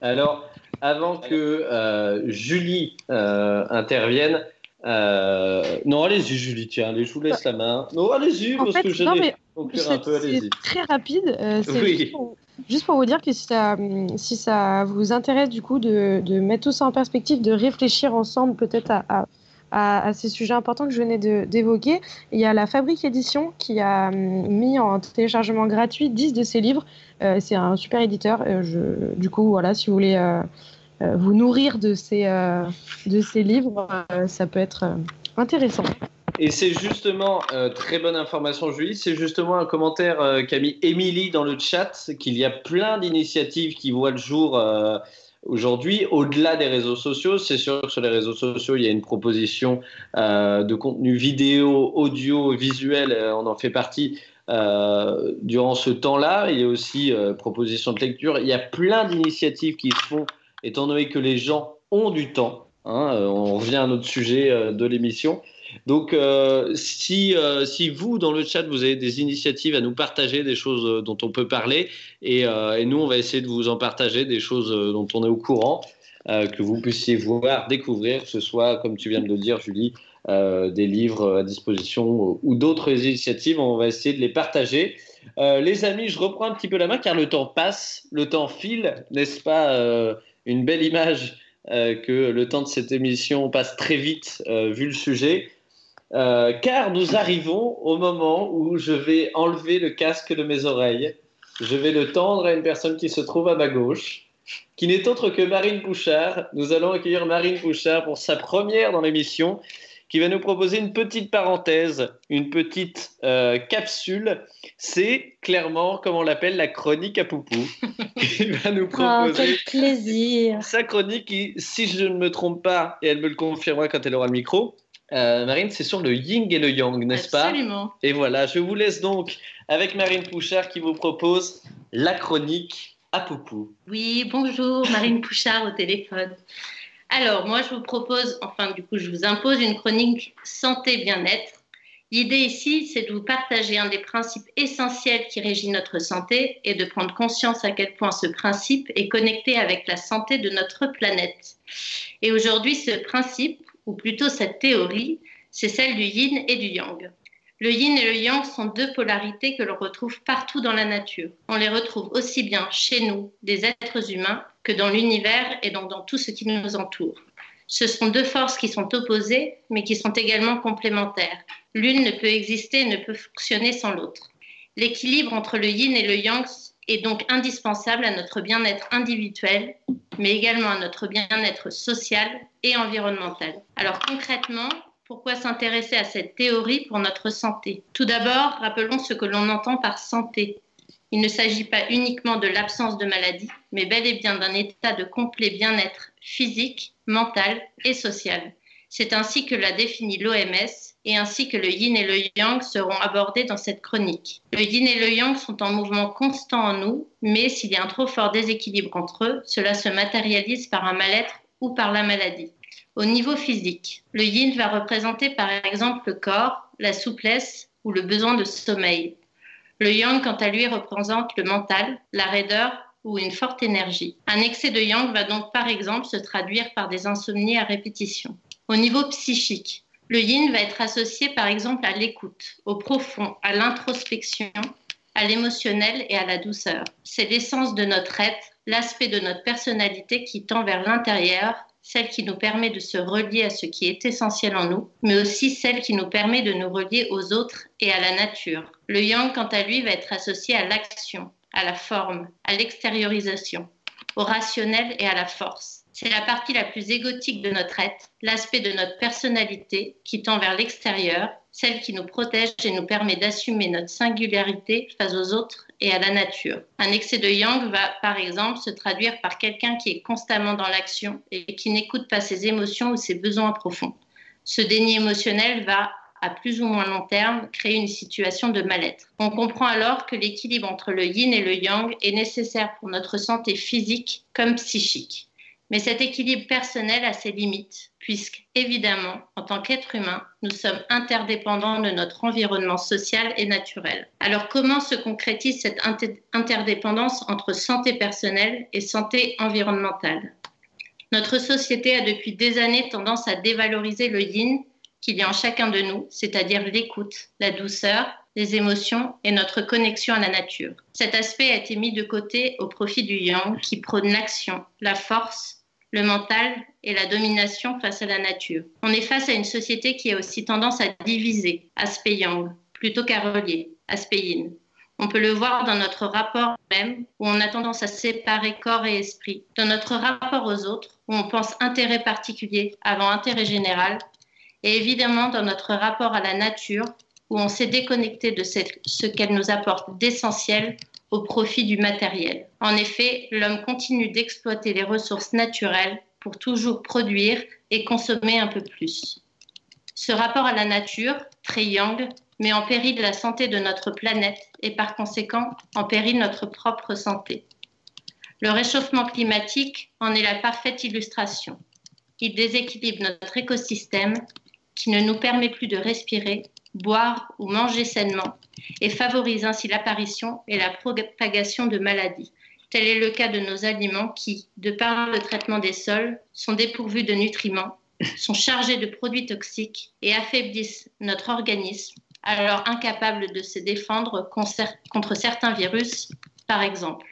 Alors, avant que Julie intervienne, euh, non, allez-y, Julie, tiens, allez, je vous laisse la main. Non, allez-y, parce que un peu, allez-y. C'est très rapide. Euh, juste, pour, vous dire que si ça, si ça vous intéresse, du coup, de, de, mettre tout ça en perspective, de réfléchir ensemble peut-être à, à, à, ces sujets importants que je venais d'évoquer, il y a la Fabrique Édition qui a hum, mis en téléchargement gratuit 10 de ses livres. Euh, c'est un super éditeur. Je, du coup, voilà, si vous voulez euh, vous nourrir de ces, euh, de ces livres, euh, ça peut être intéressant. Et c'est justement, très bonne information Julie, c'est justement un commentaire qu'a mis Émilie dans le chat, qu'il y a plein d'initiatives qui voient le jour aujourd'hui, au-delà des réseaux sociaux. C'est sûr que sur les réseaux sociaux, il y a une proposition de contenu vidéo, audio, visuel, on en fait partie. durant ce temps-là, il y a aussi proposition de lecture. Il y a plein d'initiatives qui font étant donné que les gens ont du temps. Hein, euh, on revient à notre sujet euh, de l'émission. Donc, euh, si, si vous, dans le chat, vous avez des initiatives à nous partager, des choses dont on peut parler, et, nous, on va essayer de vous en partager, des choses dont on est au courant, que vous puissiez voir, découvrir, que ce soit, comme tu viens de le dire, Julie, des livres à disposition ou d'autres initiatives, on va essayer de les partager. les amis, je reprends un petit peu la main car le temps passe, le temps file, n'est-ce pas une belle image euh, que le temps de cette émission passe très vite euh, vu le sujet. Euh, car nous arrivons au moment où je vais enlever le casque de mes oreilles. Je vais le tendre à une personne qui se trouve à ma gauche, qui n'est autre que Marine Bouchard. Nous allons accueillir Marine Bouchard pour sa première dans l'émission qui va nous proposer une petite parenthèse, une petite euh, capsule. C'est clairement, comme on l'appelle, la chronique à Poupou. (laughs) Il va nous oh, proposer plaisir. (laughs) sa chronique qui, si je ne me trompe pas, et elle me le confirmera quand elle aura le micro, euh, Marine, c'est sur le yin et le yang, n'est-ce pas? Absolument. Et voilà, je vous laisse donc avec Marine Pouchard qui vous propose la chronique à Poupou. Oui, bonjour, Marine Pouchard au téléphone. Alors, moi, je vous propose, enfin, du coup, je vous impose une chronique santé-bien-être. L'idée ici, c'est de vous partager un des principes essentiels qui régit notre santé et de prendre conscience à quel point ce principe est connecté avec la santé de notre planète. Et aujourd'hui, ce principe, ou plutôt cette théorie, c'est celle du yin et du yang. Le yin et le yang sont deux polarités que l'on retrouve partout dans la nature. On les retrouve aussi bien chez nous, des êtres humains, que dans l'univers et dans, dans tout ce qui nous entoure. Ce sont deux forces qui sont opposées, mais qui sont également complémentaires. L'une ne peut exister, ne peut fonctionner sans l'autre. L'équilibre entre le yin et le yang est donc indispensable à notre bien-être individuel, mais également à notre bien-être social et environnemental. Alors concrètement, pourquoi s'intéresser à cette théorie pour notre santé? Tout d'abord, rappelons ce que l'on entend par santé. Il ne s'agit pas uniquement de l'absence de maladie, mais bel et bien d'un état de complet bien-être physique, mental et social. C'est ainsi que l'a défini l'OMS et ainsi que le yin et le yang seront abordés dans cette chronique. Le yin et le yang sont en mouvement constant en nous, mais s'il y a un trop fort déséquilibre entre eux, cela se matérialise par un mal-être ou par la maladie. Au niveau physique, le yin va représenter par exemple le corps, la souplesse ou le besoin de sommeil. Le yang, quant à lui, représente le mental, la raideur ou une forte énergie. Un excès de yang va donc par exemple se traduire par des insomnies à répétition. Au niveau psychique, le yin va être associé par exemple à l'écoute, au profond, à l'introspection, à l'émotionnel et à la douceur. C'est l'essence de notre être, l'aspect de notre personnalité qui tend vers l'intérieur celle qui nous permet de se relier à ce qui est essentiel en nous, mais aussi celle qui nous permet de nous relier aux autres et à la nature. Le yang, quant à lui, va être associé à l'action, à la forme, à l'extériorisation, au rationnel et à la force. C'est la partie la plus égotique de notre être, l'aspect de notre personnalité qui tend vers l'extérieur, celle qui nous protège et nous permet d'assumer notre singularité face aux autres et à la nature. Un excès de yang va, par exemple, se traduire par quelqu'un qui est constamment dans l'action et qui n'écoute pas ses émotions ou ses besoins profonds. Ce déni émotionnel va à plus ou moins long terme, créer une situation de mal-être. On comprend alors que l'équilibre entre le yin et le yang est nécessaire pour notre santé physique comme psychique. Mais cet équilibre personnel a ses limites, puisque, évidemment, en tant qu'être humain, nous sommes interdépendants de notre environnement social et naturel. Alors comment se concrétise cette interdépendance entre santé personnelle et santé environnementale? Notre société a depuis des années tendance à dévaloriser le yin qu'il y a en chacun de nous, c'est-à-dire l'écoute, la douceur, les émotions et notre connexion à la nature. Cet aspect a été mis de côté au profit du yang qui prône l'action, la force, le mental et la domination face à la nature. On est face à une société qui a aussi tendance à diviser, aspect yang, plutôt qu'à relier, aspect yin. On peut le voir dans notre rapport même, où on a tendance à séparer corps et esprit, dans notre rapport aux autres, où on pense intérêt particulier avant intérêt général, et évidemment dans notre rapport à la nature, où on s'est déconnecté de ce qu'elle nous apporte d'essentiel au profit du matériel. En effet, l'homme continue d'exploiter les ressources naturelles pour toujours produire et consommer un peu plus. Ce rapport à la nature, très yang, met en péril la santé de notre planète et par conséquent en péril notre propre santé. Le réchauffement climatique en est la parfaite illustration. Il déséquilibre notre écosystème qui ne nous permet plus de respirer, boire ou manger sainement et favorise ainsi l'apparition et la propagation de maladies. Tel est le cas de nos aliments qui, de par le traitement des sols, sont dépourvus de nutriments, sont chargés de produits toxiques et affaiblissent notre organisme, alors incapable de se défendre contre certains virus, par exemple.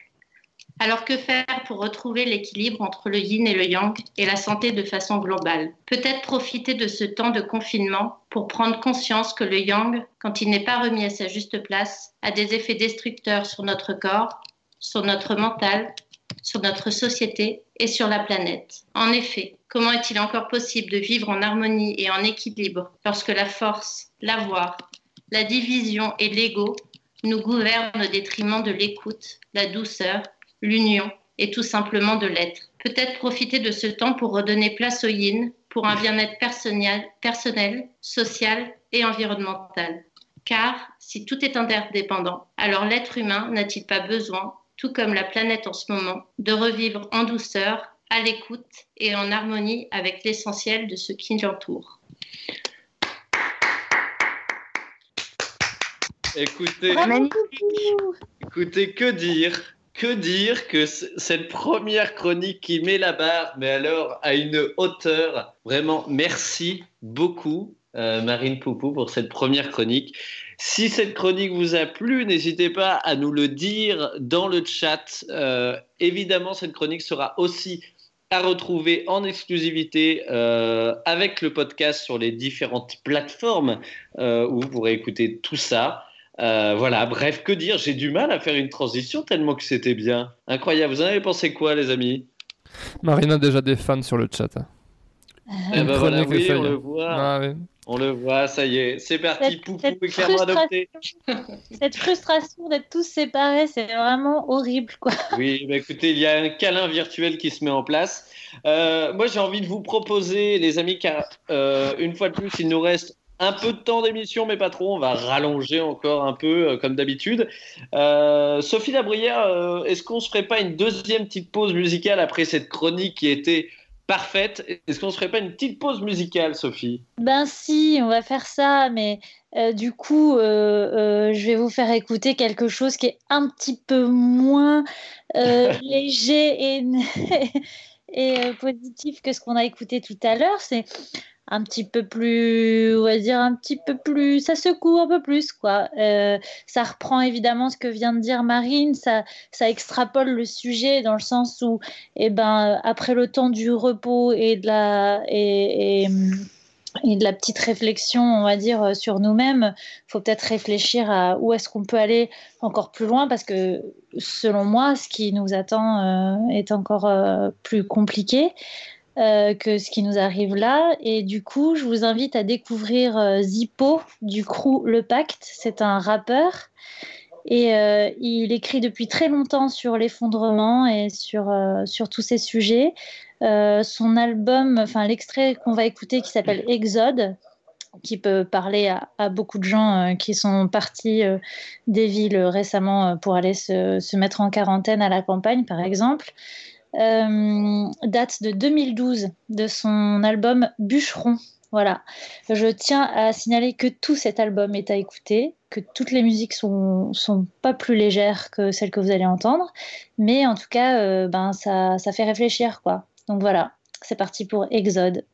Alors que faire pour retrouver l'équilibre entre le yin et le yang et la santé de façon globale? Peut-être profiter de ce temps de confinement pour prendre conscience que le yang, quand il n'est pas remis à sa juste place, a des effets destructeurs sur notre corps, sur notre mental, sur notre société et sur la planète. En effet, comment est-il encore possible de vivre en harmonie et en équilibre lorsque la force, l'avoir, la division et l'ego nous gouvernent au détriment de l'écoute, la douceur l'union et tout simplement de l'être. Peut-être profiter de ce temps pour redonner place au yin, pour un bien-être personnel, personnel, social et environnemental. Car si tout est interdépendant, alors l'être humain n'a-t-il pas besoin, tout comme la planète en ce moment, de revivre en douceur, à l'écoute et en harmonie avec l'essentiel de ce qui l'entoure Écoutez, écoutez, que dire? Que dire que cette première chronique qui met la barre, mais alors à une hauteur, vraiment merci beaucoup euh, Marine Poupou pour cette première chronique. Si cette chronique vous a plu, n'hésitez pas à nous le dire dans le chat. Euh, évidemment, cette chronique sera aussi à retrouver en exclusivité euh, avec le podcast sur les différentes plateformes où vous pourrez écouter tout ça. Euh, voilà, bref, que dire? J'ai du mal à faire une transition tellement que c'était bien. Incroyable. Vous en avez pensé quoi, les amis? Marina a déjà des fans sur le chat. Eh ben voilà, oui, on le voit. Ah, on le voit, ça y est. C'est parti, Poupou est clairement adopté. cette frustration d'être tous séparés, c'est vraiment horrible, quoi. Oui, bah écoutez, il y a un câlin virtuel qui se met en place. Euh, moi, j'ai envie de vous proposer, les amis, car euh, une fois de plus, il nous reste un peu de temps d'émission, mais pas trop. On va rallonger encore un peu, euh, comme d'habitude. Euh, Sophie Labrière, euh, est-ce qu'on se ferait pas une deuxième petite pause musicale après cette chronique qui était parfaite? Est-ce qu'on se ferait pas une petite pause musicale, Sophie? Ben si, on va faire ça, mais du coup, je vais vous faire écouter quelque chose qui est un petit peu moins (laughs) léger et, (laughs) et positif que ce qu'on a écouté tout à l'heure. C'est un petit peu plus, on va dire un petit peu plus, ça secoue un peu plus quoi. Euh, ça reprend évidemment ce que vient de dire Marine, ça, ça extrapole le sujet dans le sens où, eh ben, après le temps du repos et de la et, de la petite réflexion, on va dire, sur nous-mêmes, faut peut-être réfléchir à où est-ce qu'on peut aller encore plus loin, parce que selon moi, ce qui nous attend est encore plus compliqué. Que ce qui nous arrive là. Et du coup, je vous invite à découvrir Zippo du crew Le Pacte. C'est un rappeur et euh, il écrit depuis très longtemps sur l'effondrement et sur, euh, sur tous ces sujets. Euh, son album, enfin l'extrait qu'on va écouter qui s'appelle Exode, qui peut parler à, beaucoup de gens qui sont partis des villes récemment pour aller se, se, mettre en quarantaine à la campagne, par exemple, date de 2012 de son album Bûcheron. Voilà. Je tiens à signaler que tout cet album est à écouter, que toutes les musiques sont, sont pas plus légères que celles que vous allez entendre, mais en tout cas, euh, ben ça, ça fait réfléchir, quoi. Donc voilà, c'est parti pour Exode.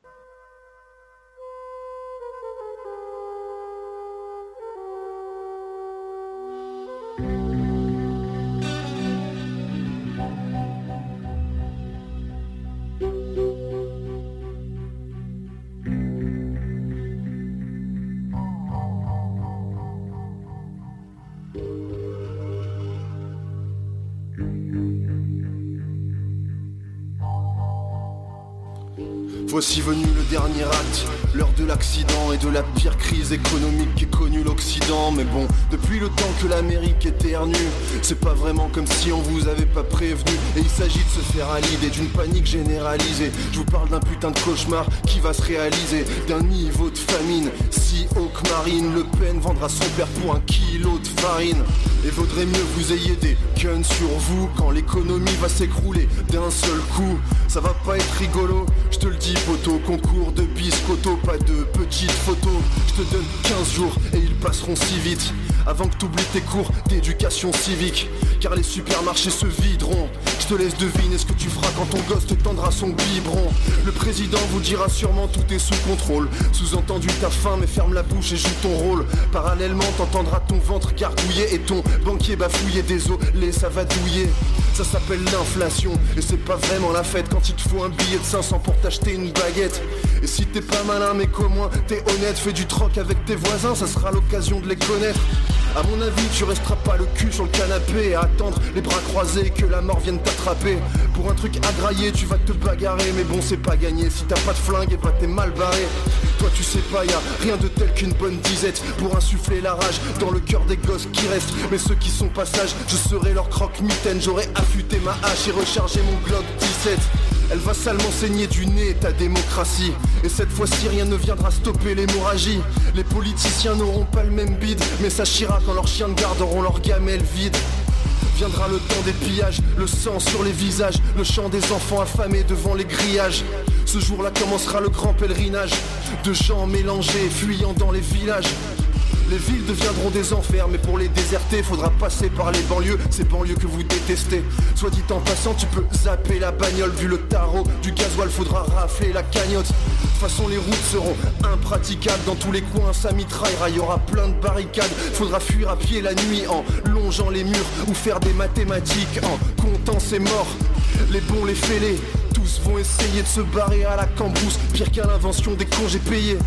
Voici venu le dernier acte, de l'accident et de la pire crise économique qu'ait connue l'Occident. Mais bon, depuis le temps que l'Amérique éternue, c'est pas vraiment comme si on vous avait pas prévenu. Et il s'agit de se faire à l'idée d'une panique généralisée. Je vous parle d'un putain de cauchemar qui va se réaliser, d'un niveau de famine si que Marine Le Pen vendra son père pour un kilo de farine. Et vaudrait mieux vous ayez des guns sur vous quand l'économie va s'écrouler d'un seul coup. Ça va pas être rigolo, je te le dis photo, concours de biscotto, pas de petites photos. Je te donne 15 jours et ils passeront si vite. Avant que t'oublies tes cours d'éducation civique. Car les supermarchés se videront. Je te laisse deviner ce que tu feras quand ton gosse te tendra son biberon. Le président vous dira sûrement tout est sous contrôle. Sous-entendu t'as faim mais ferme la bouche et joue ton rôle. Parallèlement t'entendras ton ventre gargouiller et ton banquier bafouiller. Désolé ça va douiller. Ça s'appelle l'inflation et c'est pas vraiment la fête quand il te faut un billet de 500 pour t'acheter une baguette. Et si t'es pas malin mais qu'au moins t'es honnête, fais du troc avec tes voisins, ça sera l'occasion de les connaître. À mon avis, tu resteras pas le cul sur le canapé à attendre les bras croisés que la mort vienne t'attraper. Pour un truc à grailler, tu vas te bagarrer, mais bon, c'est pas gagné. Si t'as pas de flingue, et bah t'es mal barré. Toi, tu sais pas, y a rien de tel qu'une bonne disette pour insuffler la rage dans le cœur des gosses qui restent. Mais ceux qui sont pas sages, je serai leur croque-mitaine. J'aurais affûté ma hache et rechargé mon Glock 17. Elle va salement saigner du nez ta démocratie Et cette fois-ci rien ne viendra stopper l'hémorragie Les politiciens n'auront pas le même bide Mais ça chira quand leurs chiens de garde auront leurs gamelles vides Viendra le temps des pillages, le sang sur les visages, le chant des enfants affamés devant les grillages. Ce jour-là commencera le grand pèlerinage de gens mélangés, fuyant dans les villages. Les villes deviendront des enfers, mais pour les déserter, faudra passer par les banlieues, ces banlieues que vous détestez. Soit dit en passant, tu peux zapper la bagnole, vu le tarot du gasoil, faudra rafler la cagnotte. De toute façon, les routes seront impraticables, dans tous les coins, ça mitraillera, y aura plein de barricades. Faudra fuir à pied la nuit en longeant les murs, ou faire des mathématiques en comptant ses morts. Les bons, les fêlés, tous vont essayer de se barrer à la cambrousse, pire qu'à l'invention des congés payés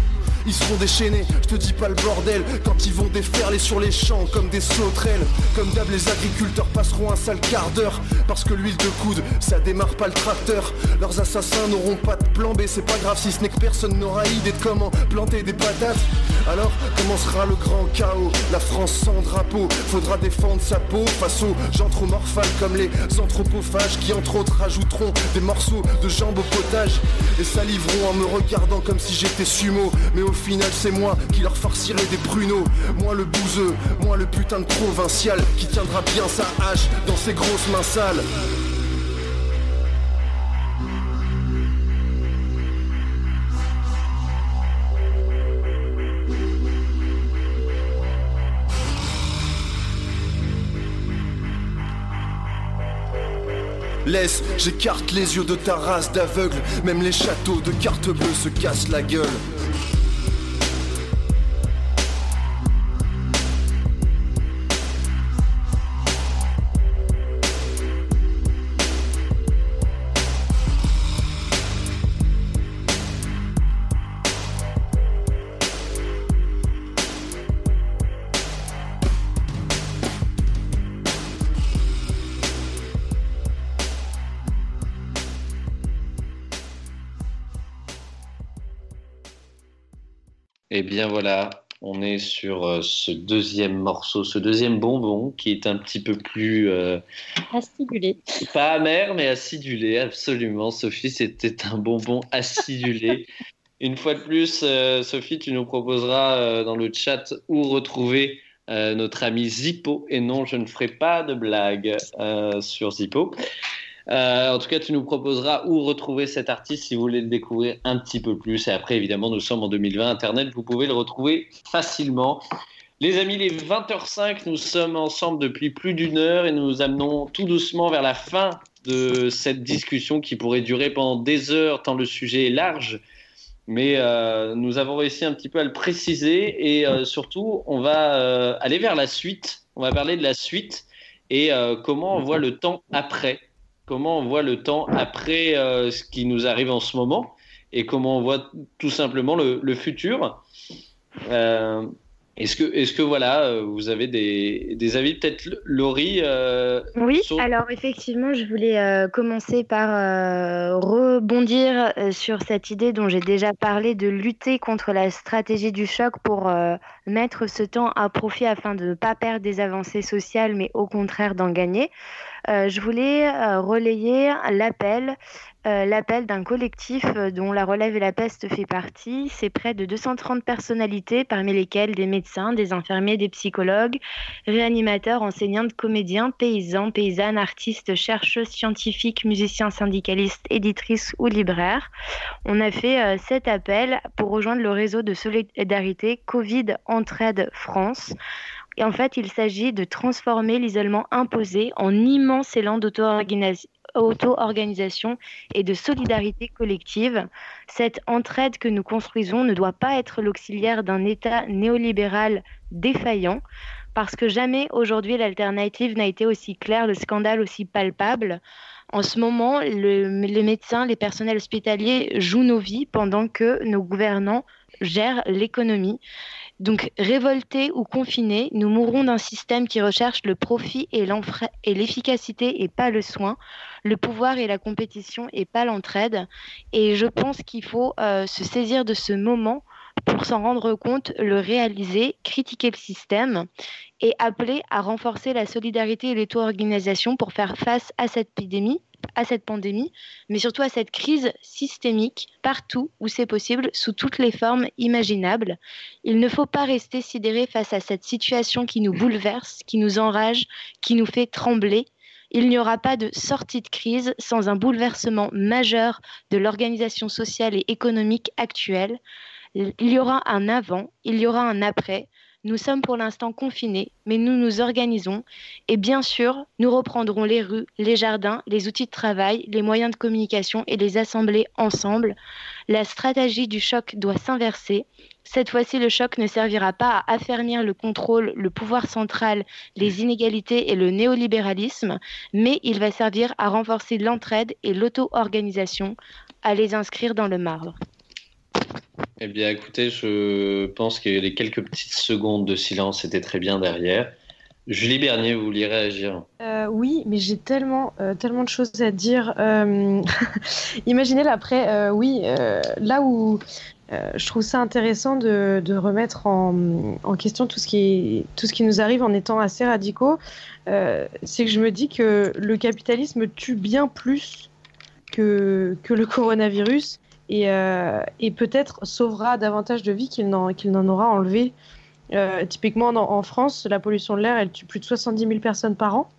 ils seront déchaînés, je te dis pas le bordel Quand ils vont déferler sur les champs comme des sauterelles. Comme d'hab les agriculteurs passeront un sale quart d'heure Parce que l'huile de coude, ça démarre pas le tracteur. Leurs assassins n'auront pas de plan B, c'est pas grave si ce n'est que personne n'aura idée de comment planter des patates Alors commencera le grand chaos, la France sans drapeau Faudra défendre sa peau. Face aux gens comme les anthropophages Qui entre autres ajouteront des morceaux de jambes au potage Et saliveront en me regardant comme si j'étais sumo. Mais au final c'est moi qui leur farcirai des pruneaux. Moi le bouseux, moi le putain de provincial Qui tiendra bien sa hache dans ses grosses mains sales Laisse, j'écarte les yeux de ta race d'aveugle Même les châteaux de cartes bleues se cassent la gueule voilà, on est sur euh, ce deuxième morceau, ce deuxième bonbon qui est un petit peu plus. Euh, acidulé. Pas amer, mais acidulé, absolument. Sophie, c'était un bonbon acidulé. (laughs) Une fois de plus, euh, Sophie, tu nous proposeras dans le chat où retrouver notre ami Zippo. Et non, je ne ferai pas de blague sur Zippo. Euh, en tout cas, tu nous proposeras où retrouver cet artiste si vous voulez le découvrir un petit peu plus. Et après, évidemment, nous sommes en 2020. Internet, vous pouvez le retrouver facilement. Les amis, les 20h05, nous sommes ensemble depuis plus d'une heure et nous amenons tout doucement vers la fin de cette discussion qui pourrait durer pendant des heures tant le sujet est large. Mais euh, nous avons réussi un petit peu à le préciser et euh, surtout, on va aller vers la suite. On va parler de la suite et comment on voit le temps après comment on voit le temps après euh, ce qui nous arrive en ce moment et comment on voit tout simplement le, futur. Euh, est-ce que, est que voilà, euh, vous avez des, avis? Peut-être, Laurie Oui, alors effectivement, je voulais commencer par rebondir sur cette idée dont j'ai déjà parlé de lutter contre la stratégie du choc pour mettre ce temps à profit afin de ne pas perdre des avancées sociales, mais au contraire d'en gagner. Euh, je voulais euh, relayer l'appel euh, l'appel d'un collectif dont la Relève et la Peste fait partie. C'est près de 230 personnalités, parmi lesquelles des médecins, des infirmiers, des psychologues, réanimateurs, enseignantes, comédiens, paysans, paysannes, artistes, chercheuses, scientifiques, musiciens, syndicalistes, éditrices ou libraires. On a fait cet appel pour rejoindre le réseau de solidarité Covid Entraide France. Et en fait, il s'agit de transformer l'isolement imposé en immense élan d'auto-organisation et de solidarité collective. Cette entraide que nous construisons ne doit pas être l'auxiliaire d'un État néolibéral défaillant, parce que jamais aujourd'hui l'alternative n'a été aussi claire, le scandale aussi palpable. En ce moment, les médecins, les personnels hospitaliers jouent nos vies pendant que nos gouvernants gèrent l'économie. Donc, révoltés ou confinés, nous mourrons d'un système qui recherche le profit et l'efficacité et pas le soin, le pouvoir et la compétition et pas l'entraide. Et je pense qu'il faut euh, se saisir de ce moment pour s'en rendre compte, le réaliser, critiquer le système et appeler à renforcer la solidarité et l'auto-organisation pour faire face à cette épidémie à cette pandémie, mais surtout à cette crise systémique partout où c'est possible, sous toutes les formes imaginables. Il ne faut pas rester sidéré face à cette situation qui nous bouleverse, qui nous enrage, qui nous fait trembler. Il n'y aura pas de sortie de crise sans un bouleversement majeur de l'organisation sociale et économique actuelle. Il y aura un avant, il y aura un après, nous sommes pour l'instant confinés, mais nous nous organisons et bien sûr, nous reprendrons les rues, les jardins, les outils de travail, les moyens de communication et les assemblées ensemble. La stratégie du choc doit s'inverser. Cette fois-ci, le choc ne servira pas à affermir le contrôle, le pouvoir central, les inégalités et le néolibéralisme, mais il va servir à renforcer l'entraide et l'auto-organisation, à les inscrire dans le marbre. Eh bien, écoutez, je pense que les quelques petites secondes de silence étaient très bien derrière. Julie Bernier, vous vouliez réagir euh, Oui, mais j'ai tellement, euh, tellement de choses à dire. Euh, (laughs) imaginez l'après, oui, là où je trouve ça intéressant de, remettre en, en, question tout ce, qui tout ce qui nous arrive en étant assez radicaux, c'est que je me dis que le capitalisme tue bien plus que, que le coronavirus euh, et, peut-être sauvera davantage de vies qu'il n'en aura enlevé. Euh, typiquement, en, France, la pollution de l'air, elle tue plus de 70 000 personnes par an.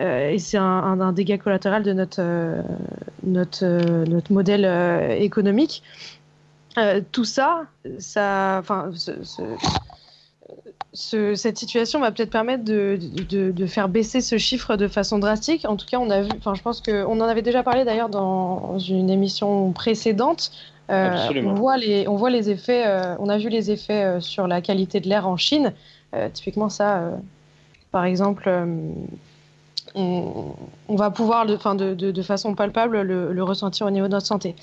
Euh, et c'est un, dégât collatéral de notre, notre modèle économique. tout ça, ça, enfin, cette situation va peut-être permettre de, de, faire baisser ce chiffre de façon drastique. En tout cas, on a vu, enfin, je pense qu'on en avait déjà parlé d'ailleurs dans une émission précédente. Euh, on, voit les, on voit les effets, euh, on a vu les effets euh, sur la qualité de l'air en Chine. typiquement, ça, par exemple, on, va pouvoir, de, façon palpable, le, ressentir au niveau de notre santé.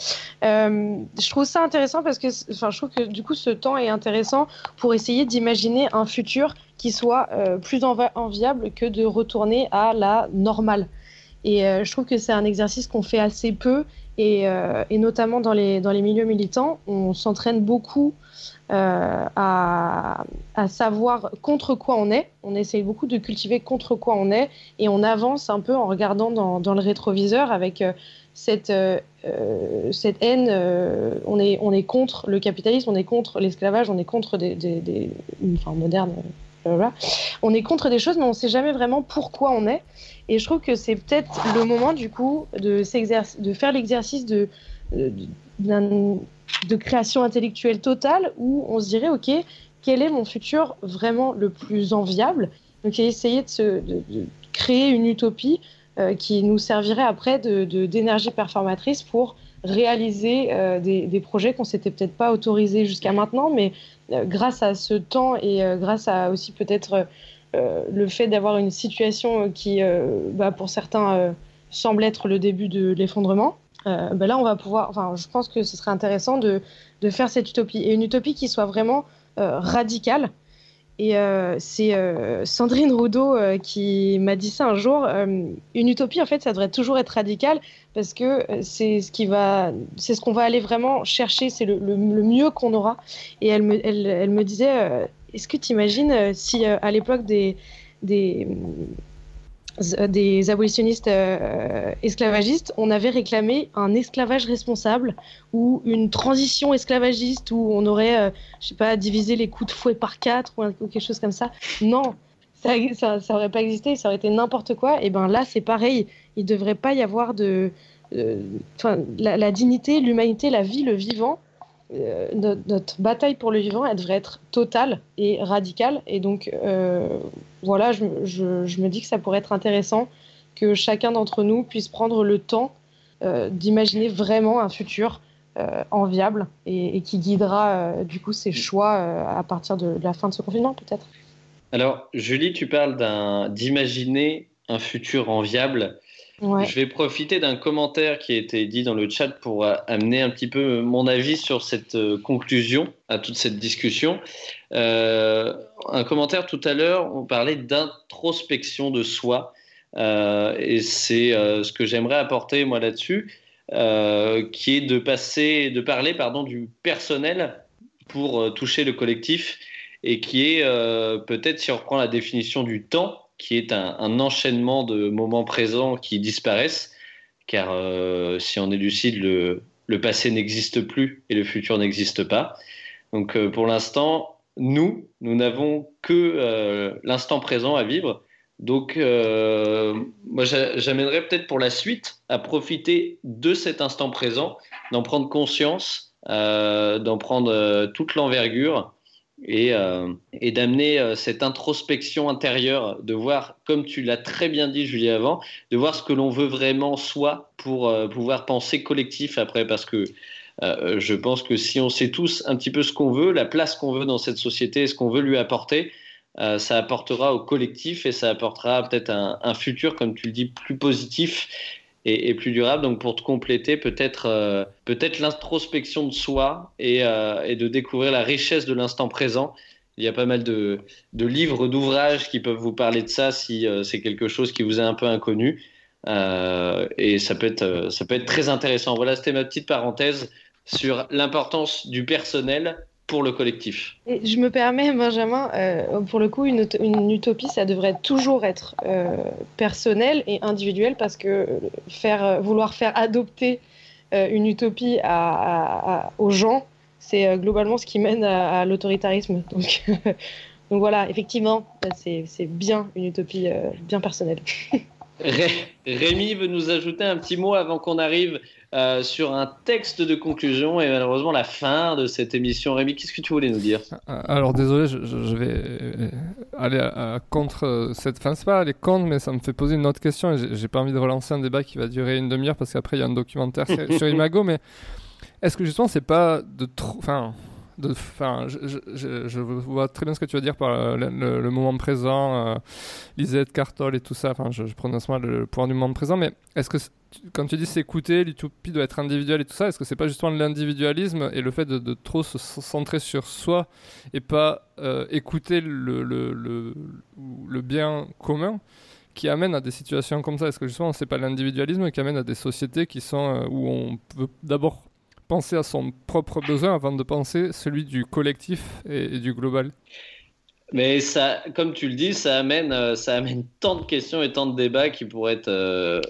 Euh, je trouve ça intéressant parce que, je trouve que du coup, ce temps est intéressant pour essayer d'imaginer un futur qui soit euh, plus enviable que de retourner à la normale. Et euh, je trouve que c'est un exercice qu'on fait assez peu Et, et, notamment dans les, dans les milieux militants, on s'entraîne beaucoup euh, à, à, savoir contre quoi on est. On essaye beaucoup de cultiver contre quoi on est et on avance un peu en regardant dans, dans le rétroviseur avec euh, cette, euh, cette haine. on, est, on est contre le capitalisme, on est contre l'esclavage, on est contre des, des enfin, moderne. On est contre des choses, mais on ne sait jamais vraiment pourquoi on est. Et je trouve que c'est peut-être le moment, du coup, de, faire l'exercice de, d'un de création intellectuelle totale où on se dirait, OK, quel est mon futur vraiment le plus enviable? Donc, essayer de, se, créer une utopie euh, qui nous servirait après d'énergie performatrice pour réaliser euh, des, projets qu'on s'était peut-être pas autorisés jusqu'à maintenant, mais euh, grâce à ce temps et grâce à aussi peut-être le fait d'avoir une situation qui, bah, pour certains, semble être le début de l'effondrement, euh, ben là, on va pouvoir. Enfin, je pense que ce serait intéressant de, faire cette utopie et une utopie qui soit vraiment euh, radicale. Et euh, c'est Sandrine Roudot qui m'a dit ça un jour. une utopie, en fait, ça devrait toujours être radical parce que c'est ce qu'on va aller vraiment chercher, c'est le, mieux qu'on aura. Et elle me disait, est-ce que tu imagines si à l'époque des, des euh, abolitionnistes euh, esclavagistes, on avait réclamé un esclavage responsable ou une transition esclavagiste où on aurait, euh, je sais pas, divisé les coups de fouet par quatre ou, quelque chose comme ça? Non, ça, ça, aurait pas existé, ça aurait été n'importe quoi. Et ben là, c'est pareil. Il devrait pas y avoir de, la, la, dignité, l'humanité, la vie, le vivant euh, notre, bataille pour le vivant, elle devrait être totale et radicale. Et donc, euh, voilà, je, me dis que ça pourrait être intéressant que chacun d'entre nous puisse prendre le temps euh, d'imaginer vraiment un futur enviable et, qui guidera du coup ses choix à partir de, la fin de ce confinement, peut-être. Alors, Julie, tu parles d'imaginer un futur enviable. Je vais profiter d'un commentaire qui a été dit dans le chat pour euh, amener un petit peu mon avis sur cette euh, conclusion à toute cette discussion. Euh, un commentaire tout à l'heure, on parlait d'introspection de soi. et c'est ce que j'aimerais apporter moi là-dessus, qui est de passer, de parler pardon du personnel pour toucher le collectif, et qui est peut-être si on reprend la définition du temps, qui est un, enchaînement de moments présents qui disparaissent, car euh, si on est lucide, le, passé n'existe plus et le futur n'existe pas. Donc euh, pour l'instant, nous, nous n'avons que euh, l'instant présent à vivre. Donc moi, j'amènerais peut-être pour la suite à profiter de cet instant présent, d'en prendre conscience, d'en prendre toute l'envergure et, euh, et d'amener euh, cette introspection intérieure, de voir, comme tu l'as très bien dit Julie avant, de voir ce que l'on veut vraiment soi pour euh, pouvoir penser collectif après, parce que je pense que si on sait tous un petit peu ce qu'on veut, la place qu'on veut dans cette société, ce qu'on veut lui apporter, ça apportera au collectif et ça apportera peut-être un, un, futur, comme tu le dis, plus positif et, plus durable. Donc pour te compléter, peut-être euh, peut-être l'introspection de soi et, euh, et, de découvrir la richesse de l'instant présent. Il y a pas mal de, de livres, d'ouvrages qui peuvent vous parler de ça si euh, c'est quelque chose qui vous est un peu inconnu. et ça peut, être, ça peut être très intéressant. Voilà, c'était ma petite parenthèse sur l'importance du personnel pour le collectif. Et je me permets, Benjamin, euh, pour le coup, une, une, utopie, ça devrait toujours être euh, personnel et individuel parce que faire, euh, vouloir faire adopter une utopie à, aux gens, c'est globalement ce qui mène à, l'autoritarisme. (laughs) Donc, donc voilà, effectivement, c'est bien une utopie bien personnelle. (laughs) Rémi veut nous ajouter un petit mot avant qu'on arrive euh, sur un texte de conclusion et malheureusement la fin de cette émission. Rémi, qu'est-ce que tu voulais nous dire? Euh, Alors désolé, je, vais euh, aller contre cette. Enfin, c'est pas aller contre, mais ça me fait poser une autre question et j'ai pas envie de relancer un débat qui va durer une demi-heure parce qu'après il y a un documentaire sur Imago, mais est-ce que justement c'est pas de trop. Enfin, Je, vois très bien ce que tu veux dire par le, moment présent, euh, Lisette, Cartol et tout ça. Enfin, je, prononce mal le point du moment présent, mais est-ce que quand tu dis s'écouter, l'utopie doit être individuelle et tout ça, est-ce que c'est pas justement l'individualisme et le fait de, trop se centrer sur soi et pas euh, écouter le, le, le, bien commun qui amène à des situations comme ça? Est-ce que justement, c'est pas l'individualisme qui amène à des sociétés qui sont où on peut d'abord penser à son propre besoin avant de penser celui du collectif et, du global. Mais ça, comme tu le dis, ça amène, euh, ça amène (laughs) tant de questions et tant de débats qui pourraient être, euh,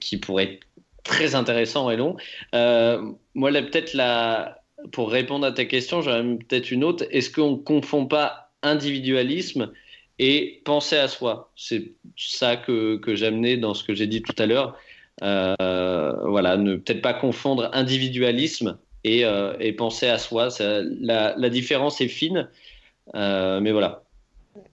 qui pourraient être très intéressants et longs. Euh, moi, peut-être la, pour répondre à ta question, j'aurais peut-être une autre. Est-ce qu'on ne confond pas individualisme et penser à soi? C'est ça que, que j'amenais dans ce que j'ai dit tout à l'heure. Euh, voilà, ne peut-être pas confondre individualisme et, euh, penser à soi. la, différence est fine, euh, mais voilà.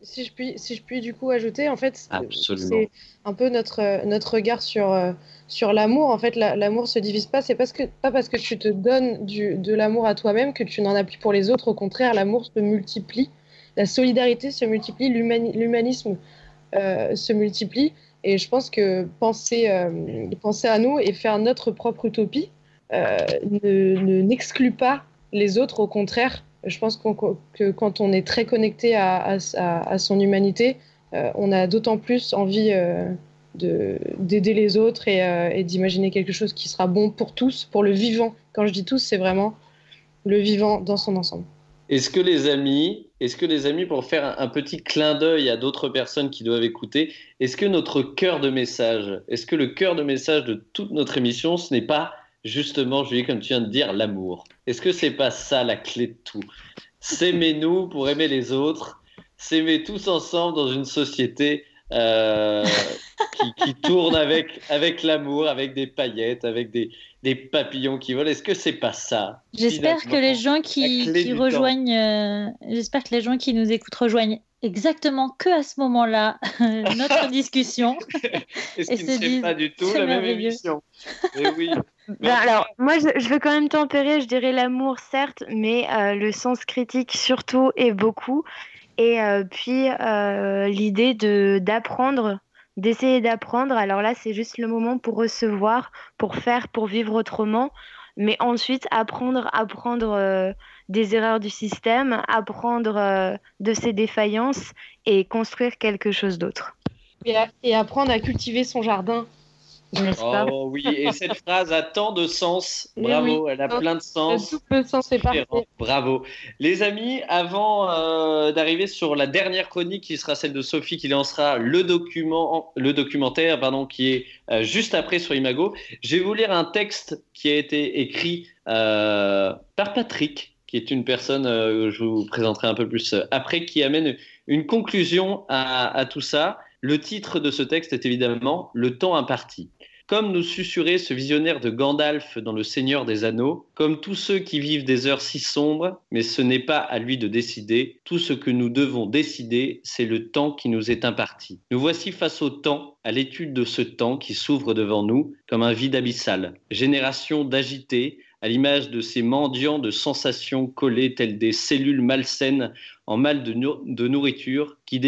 Si je, puis, si je puis du coup ajouter, en fait, c'est un peu notre, notre regard sur, sur l'amour. En fait, l'amour se divise pas. C'est parce que, pas parce que tu te donnes du, de l'amour à toi-même que tu n'en as plus pour les autres. Au contraire, l'amour se multiplie, la solidarité se multiplie, l'humanisme se multiplie. Et je pense que penser, euh, penser à nous et faire notre propre utopie euh, ne n'exclut pas les autres. Au contraire, je pense que quand on est très connecté à, à, son humanité, euh, on a d'autant plus envie d'aider les autres et d'imaginer quelque chose qui sera bon pour tous, pour le vivant. Quand je dis tous, c'est vraiment le vivant dans son ensemble. Est-ce que les amis, est-ce que les amis, pour faire un, petit clin d'œil à d'autres personnes qui doivent écouter, est-ce que notre cœur de message, est-ce que le cœur de message de toute notre émission, ce n'est pas justement, Julie, comme tu viens de dire, l'amour? Est-ce que c'est pas ça la clé de tout? S'aimer-nous pour aimer les autres, s'aimer tous ensemble dans une société euh, qui, tourne avec, avec l'amour, avec des paillettes, avec des, des papillons qui volent. Est-ce que c'est pas ça J'espère que les gens qui, qui rejoignent, euh, j'espère que les gens qui nous écoutent rejoignent exactement que à ce moment-là (laughs) notre (laughs) discussion. Est-ce qu'ils ne disent, pas du tout la même émission? Eh oui. (laughs) Ben, alors, moi, je, veux quand même tempérer, je dirais l'amour, certes, mais euh, le sens critique surtout et beaucoup. Et euh, puis, l'idée d'apprendre d'essayer d'apprendre. Alors là, c'est juste le moment pour recevoir, pour faire, pour vivre autrement. Mais ensuite, apprendre, apprendre euh, des erreurs du système, apprendre euh, de ses défaillances et construire quelque chose d'autre. et, apprendre à cultiver son jardin Oh oui, et cette phrase a tant de sens. Bravo, elle a plein de sens. Le sens est parfait. Bravo. Les amis, avant euh, d'arriver sur la dernière chronique qui sera celle de Sophie qui lancera le, document, le documentaire pardon, qui est euh, juste après sur Imago, je vais vous lire un texte qui a été écrit euh, par Patrick, qui est une personne que je vous présenterai un peu plus après, qui amène une conclusion à, à tout ça. Le titre de ce texte est évidemment Le temps imparti. Comme nous susurrait ce visionnaire de Gandalf dans Le Seigneur des Anneaux, comme tous ceux qui vivent des heures si sombres, mais ce n'est pas à lui de décider, tout ce que nous devons décider, c'est le temps qui nous est imparti. Nous voici face au temps, à l'étude de ce temps qui s'ouvre devant nous comme un vide abyssal. Génération d'agités, à l'image de ces mendiants de sensations collées telles des cellules malsaines en mal de, de nourriture qui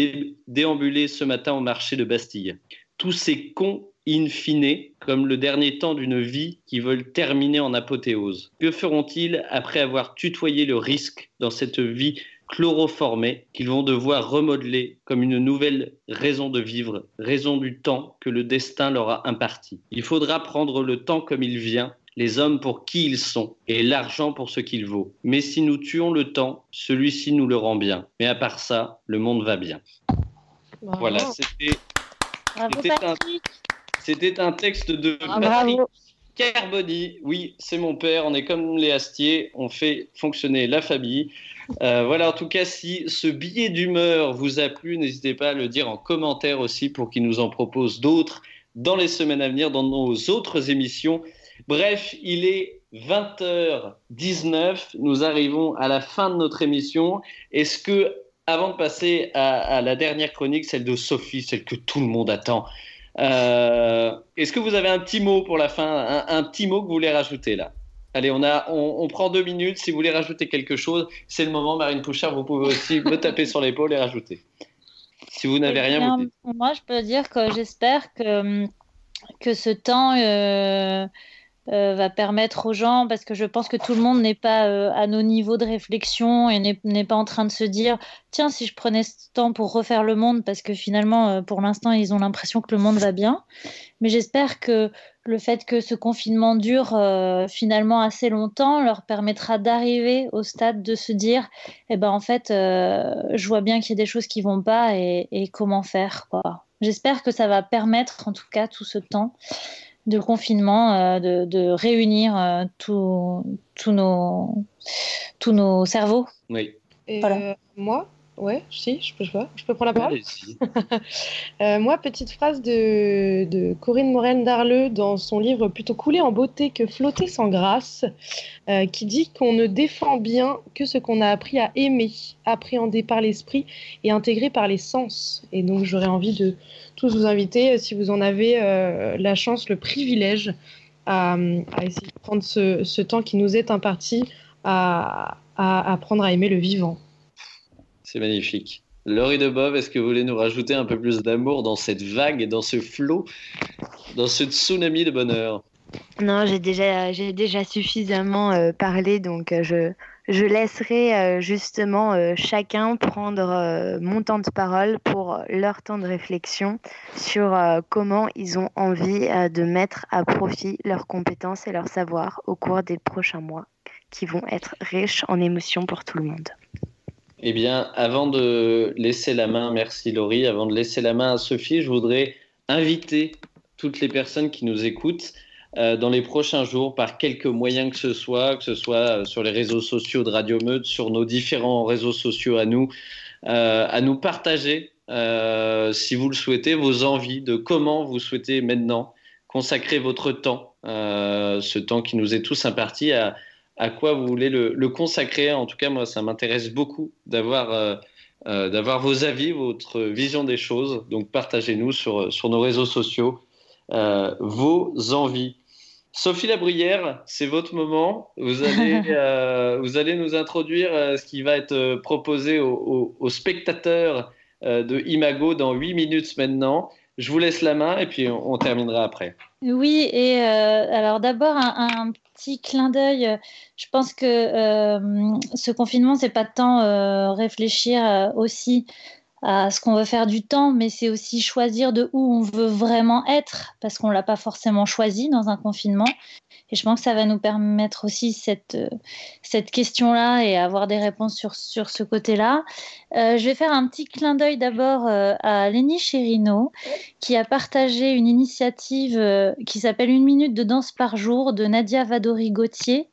déambulaient ce matin au marché de Bastille. Tous ces cons in fine, comme le dernier temps d'une vie qui veulent terminer en apothéose. Que feront-ils après avoir tutoyé le risque dans cette vie chloroformée qu'ils vont devoir remodeler comme une nouvelle raison de vivre, raison du temps que le destin leur a imparti? Il faudra prendre le temps comme il vient, les hommes pour qui ils sont et l'argent pour ce qu'il vaut. Mais si nous tuons le temps, celui-ci nous le rend bien. Mais à part ça, le monde va bien. Voilà, c'était c'était un texte de ah, Patrick Carboni. Oui, c'est mon père. On est comme les Astiers. On fait fonctionner la famille. Euh, voilà, en tout cas, si ce billet d'humeur vous a plu, n'hésitez pas à le dire en commentaire aussi pour qu'il nous en propose d'autres dans les semaines à venir dans nos autres émissions. Bref, il est 20h19. Nous arrivons à la fin de notre émission. Est-ce que, avant de passer à la dernière chronique, celle de Sophie, celle que tout le monde attend, euh, est-ce que vous avez un petit mot pour la fin, un, petit mot que vous voulez rajouter là? Allez, on, a, on, prend deux minutes. Si vous voulez rajouter quelque chose, c'est le moment. Marine Pouchard, vous pouvez aussi (laughs) me taper sur l'épaule et rajouter. Si vous n'avez rien, Moi, je peux dire que j'espère que, que ce temps, euh, euh, va permettre aux gens, parce que je pense que tout le monde n'est pas euh, à nos niveaux de réflexion et n'est pas en train de se dire, tiens, si je prenais ce temps pour refaire le monde, parce que finalement, euh, pour l'instant, ils ont l'impression que le monde va bien. Mais j'espère que le fait que ce confinement dure finalement assez longtemps leur permettra d'arriver au stade de se dire, eh ben en fait, je vois bien qu'il y a des choses qui vont pas et, et comment faire. J'espère que ça va permettre, en tout cas, tout ce temps de confinement, euh, de, réunir euh, tous nos, tous nos cerveaux. Oui. voilà. moi, Ouais, si, je peux, je peux, prendre la parole. (laughs) euh, moi, petite phrase de, de Corinne Morel Darleux dans son livre Plutôt couler en beauté que flotter sans grâce, euh, qui dit qu'on ne défend bien que ce qu'on a appris à aimer, appréhender par l'esprit et intégrer par les sens. Et donc, j'aurais envie de tous vous inviter, si vous en avez euh, la chance, le privilège, à, à, essayer de prendre ce, ce, temps qui nous est imparti à, à apprendre à aimer le vivant. C'est magnifique. Laurie de Bob, est-ce que vous voulez nous rajouter un peu plus d'amour dans cette vague dans ce flot, dans ce tsunami de bonheur? Non, j'ai déjà, j'ai déjà suffisamment euh, parlé, donc euh, je, je laisserai euh, justement chacun prendre mon temps de parole pour leur temps de réflexion sur comment ils ont envie de mettre à profit leurs compétences et leur savoir au cours des prochains mois qui vont être riches en émotions pour tout le monde. Eh bien, avant de laisser la main, merci Laurie, avant de laisser la main à Sophie, je voudrais inviter toutes les personnes qui nous écoutent euh, dans les prochains jours par quelques moyens que ce soit, que ce soit euh, sur les réseaux sociaux de Radio Meute, sur nos différents réseaux sociaux à nous, euh, à nous partager, si vous le souhaitez, vos envies de comment vous souhaitez maintenant consacrer votre temps, ce temps qui nous est tous imparti à à quoi vous voulez le, consacrer. En tout cas, moi, ça m'intéresse beaucoup d'avoir euh, euh, d'avoir vos avis, votre vision des choses. Donc, partagez-nous sur, sur nos réseaux sociaux euh, vos envies. Sophie Labrière, c'est votre moment. Vous allez, (laughs) vous allez nous introduire ce qui va être proposé aux, spectateurs de Imago dans 8 minutes maintenant. Je vous laisse la main et puis on, terminera après. Oui, et alors d'abord un, petit clin d'œil. Je pense que euh, ce confinement, c'est pas tant euh, réfléchir euh, aussi à ce qu'on veut faire du temps, mais c'est aussi choisir de où on veut vraiment être, parce qu'on l'a pas forcément choisi dans un confinement. Et je pense que ça va nous permettre aussi cette, euh, cette question-là et avoir des réponses sur, sur ce côté-là. Euh, je vais faire un petit clin d'œil d'abord euh, à Lénie Chérino, qui a partagé une initiative qui s'appelle Une minute de danse par jour de Nadia Vadori-Gauthier,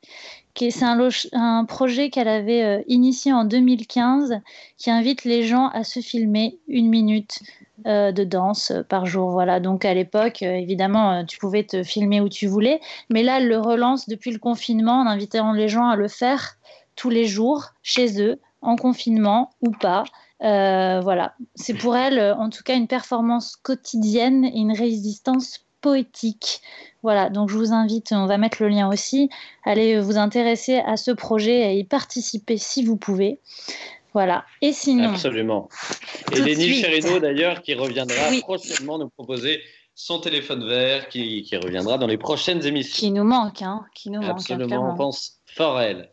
c'est un, projet qu'elle avait euh, initié en 2015 qui invite les gens à se filmer une minute euh, de danse par jour. Voilà. Donc à l'époque, euh, évidemment, tu pouvais te filmer où tu voulais, mais là, elle le relance depuis le confinement en invitant les gens à le faire tous les jours chez eux, en confinement ou pas. voilà, c'est pour elle en tout cas une performance quotidienne et une résistance poétique. Voilà, donc je vous invite, on va mettre le lien aussi, allez vous intéresser à ce projet et y participer si vous pouvez. Voilà. Et sinon. Absolument. Et Lénie Cherino, d'ailleurs, qui reviendra prochainement nous proposer son téléphone vert, qui, qui, reviendra dans les prochaines émissions. Qui nous manque, hein. Qui nous Absolument, manque, on pense fort à elle.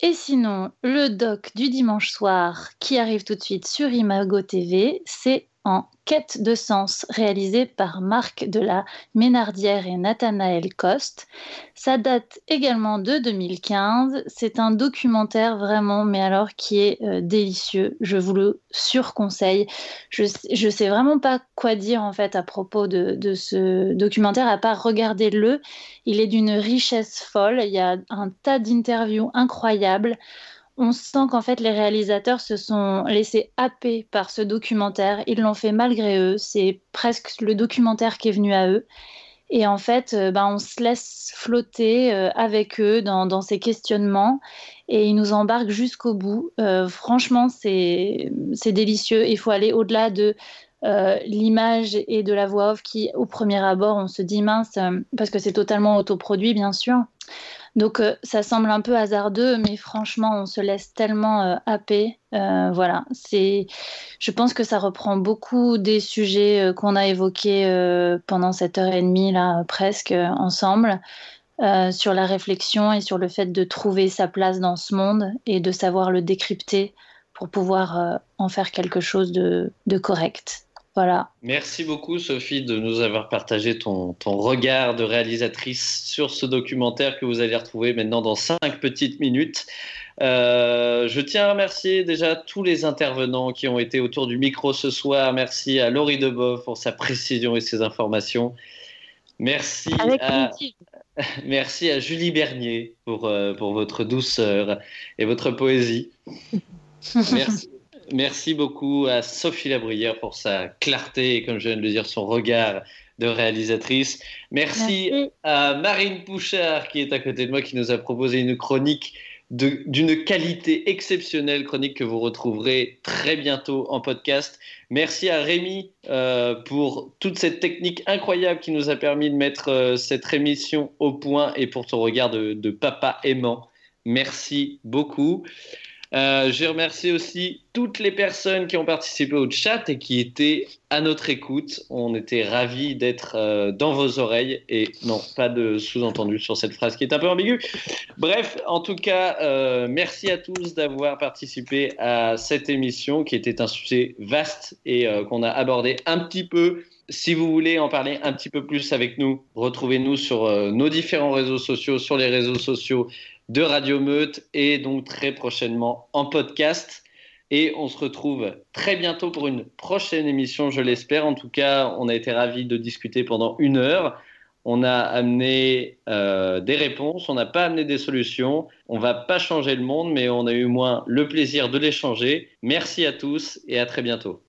Et sinon, le doc du dimanche soir qui arrive tout de suite sur Imago TV, c'est en Quête de sens, réalisé par Marc de la Ménardière et Nathanaël Coste. Ça date également de 2015. C'est un documentaire vraiment, mais alors qui est euh, délicieux. Je vous le surconseille. Je, je sais vraiment pas quoi dire en fait à propos de, de ce documentaire, à part regarder-le. Il est d'une richesse folle. Il y a un tas d'interviews incroyables on sent qu'en fait les réalisateurs se sont laissés happer par ce documentaire. Ils l'ont fait malgré eux. C'est presque le documentaire qui est venu à eux. Et en fait, euh, ben, on se laisse flotter euh, avec eux dans, ces questionnements et ils nous embarquent jusqu'au bout. Euh, franchement, c'est délicieux. Il faut aller au-delà de l'image et de la voix off qui, au premier abord, on se dit mince, parce que c'est totalement autoproduit, bien sûr. Donc ça semble un peu hasardeux, mais franchement, on se laisse tellement happer. voilà, c'est. Je pense que ça reprend beaucoup des sujets qu'on a évoqués pendant cette heure et demie là, presque ensemble. Euh, sur la réflexion et sur le fait de trouver sa place dans ce monde et de savoir le décrypter pour pouvoir euh, en faire quelque chose de, correct. Voilà. Merci beaucoup Sophie de nous avoir partagé ton, regard de réalisatrice sur ce documentaire que vous allez retrouver maintenant dans cinq petites minutes. Euh, je tiens à remercier déjà tous les intervenants qui ont été autour du micro ce soir. Merci à Laurie Deboeuf pour sa précision et ses informations. Merci à... (laughs) Merci à Julie Bernier pour, euh, pour votre douceur et votre poésie. Merci, (laughs) beaucoup à Sophie Labrière pour sa clarté et, comme je viens de le dire, son regard de réalisatrice. Merci, Merci. à Marine Pouchard qui est à côté de moi, qui nous a proposé une chronique d'une qualité exceptionnelle, chronique que vous retrouverez très bientôt en podcast. Merci à Rémi euh, pour toute cette technique incroyable qui nous a permis de mettre euh, cette émission au point et pour ton regard de, de papa aimant. Merci beaucoup. Euh, je remercie aussi toutes les personnes qui ont participé au chat et qui étaient à notre écoute. On était ravis d'être euh, dans vos oreilles et non, pas de sous-entendu sur cette phrase qui est un peu ambiguë. Bref, en tout cas, euh, merci à tous d'avoir participé à cette émission qui était un sujet vaste et qu'on a abordé un petit peu si vous voulez en parler un petit peu plus avec nous, retrouvez-nous sur nos différents réseaux sociaux, sur les réseaux sociaux de Radio Meute et donc très prochainement en podcast. Et on se retrouve très bientôt pour une prochaine émission, je l'espère. En tout cas, on a été ravis de discuter pendant une heure. On a amené euh, des réponses, on n'a pas amené des solutions. On va pas changer le monde, mais on a eu moins le plaisir de l'échanger. Merci à tous et à très bientôt.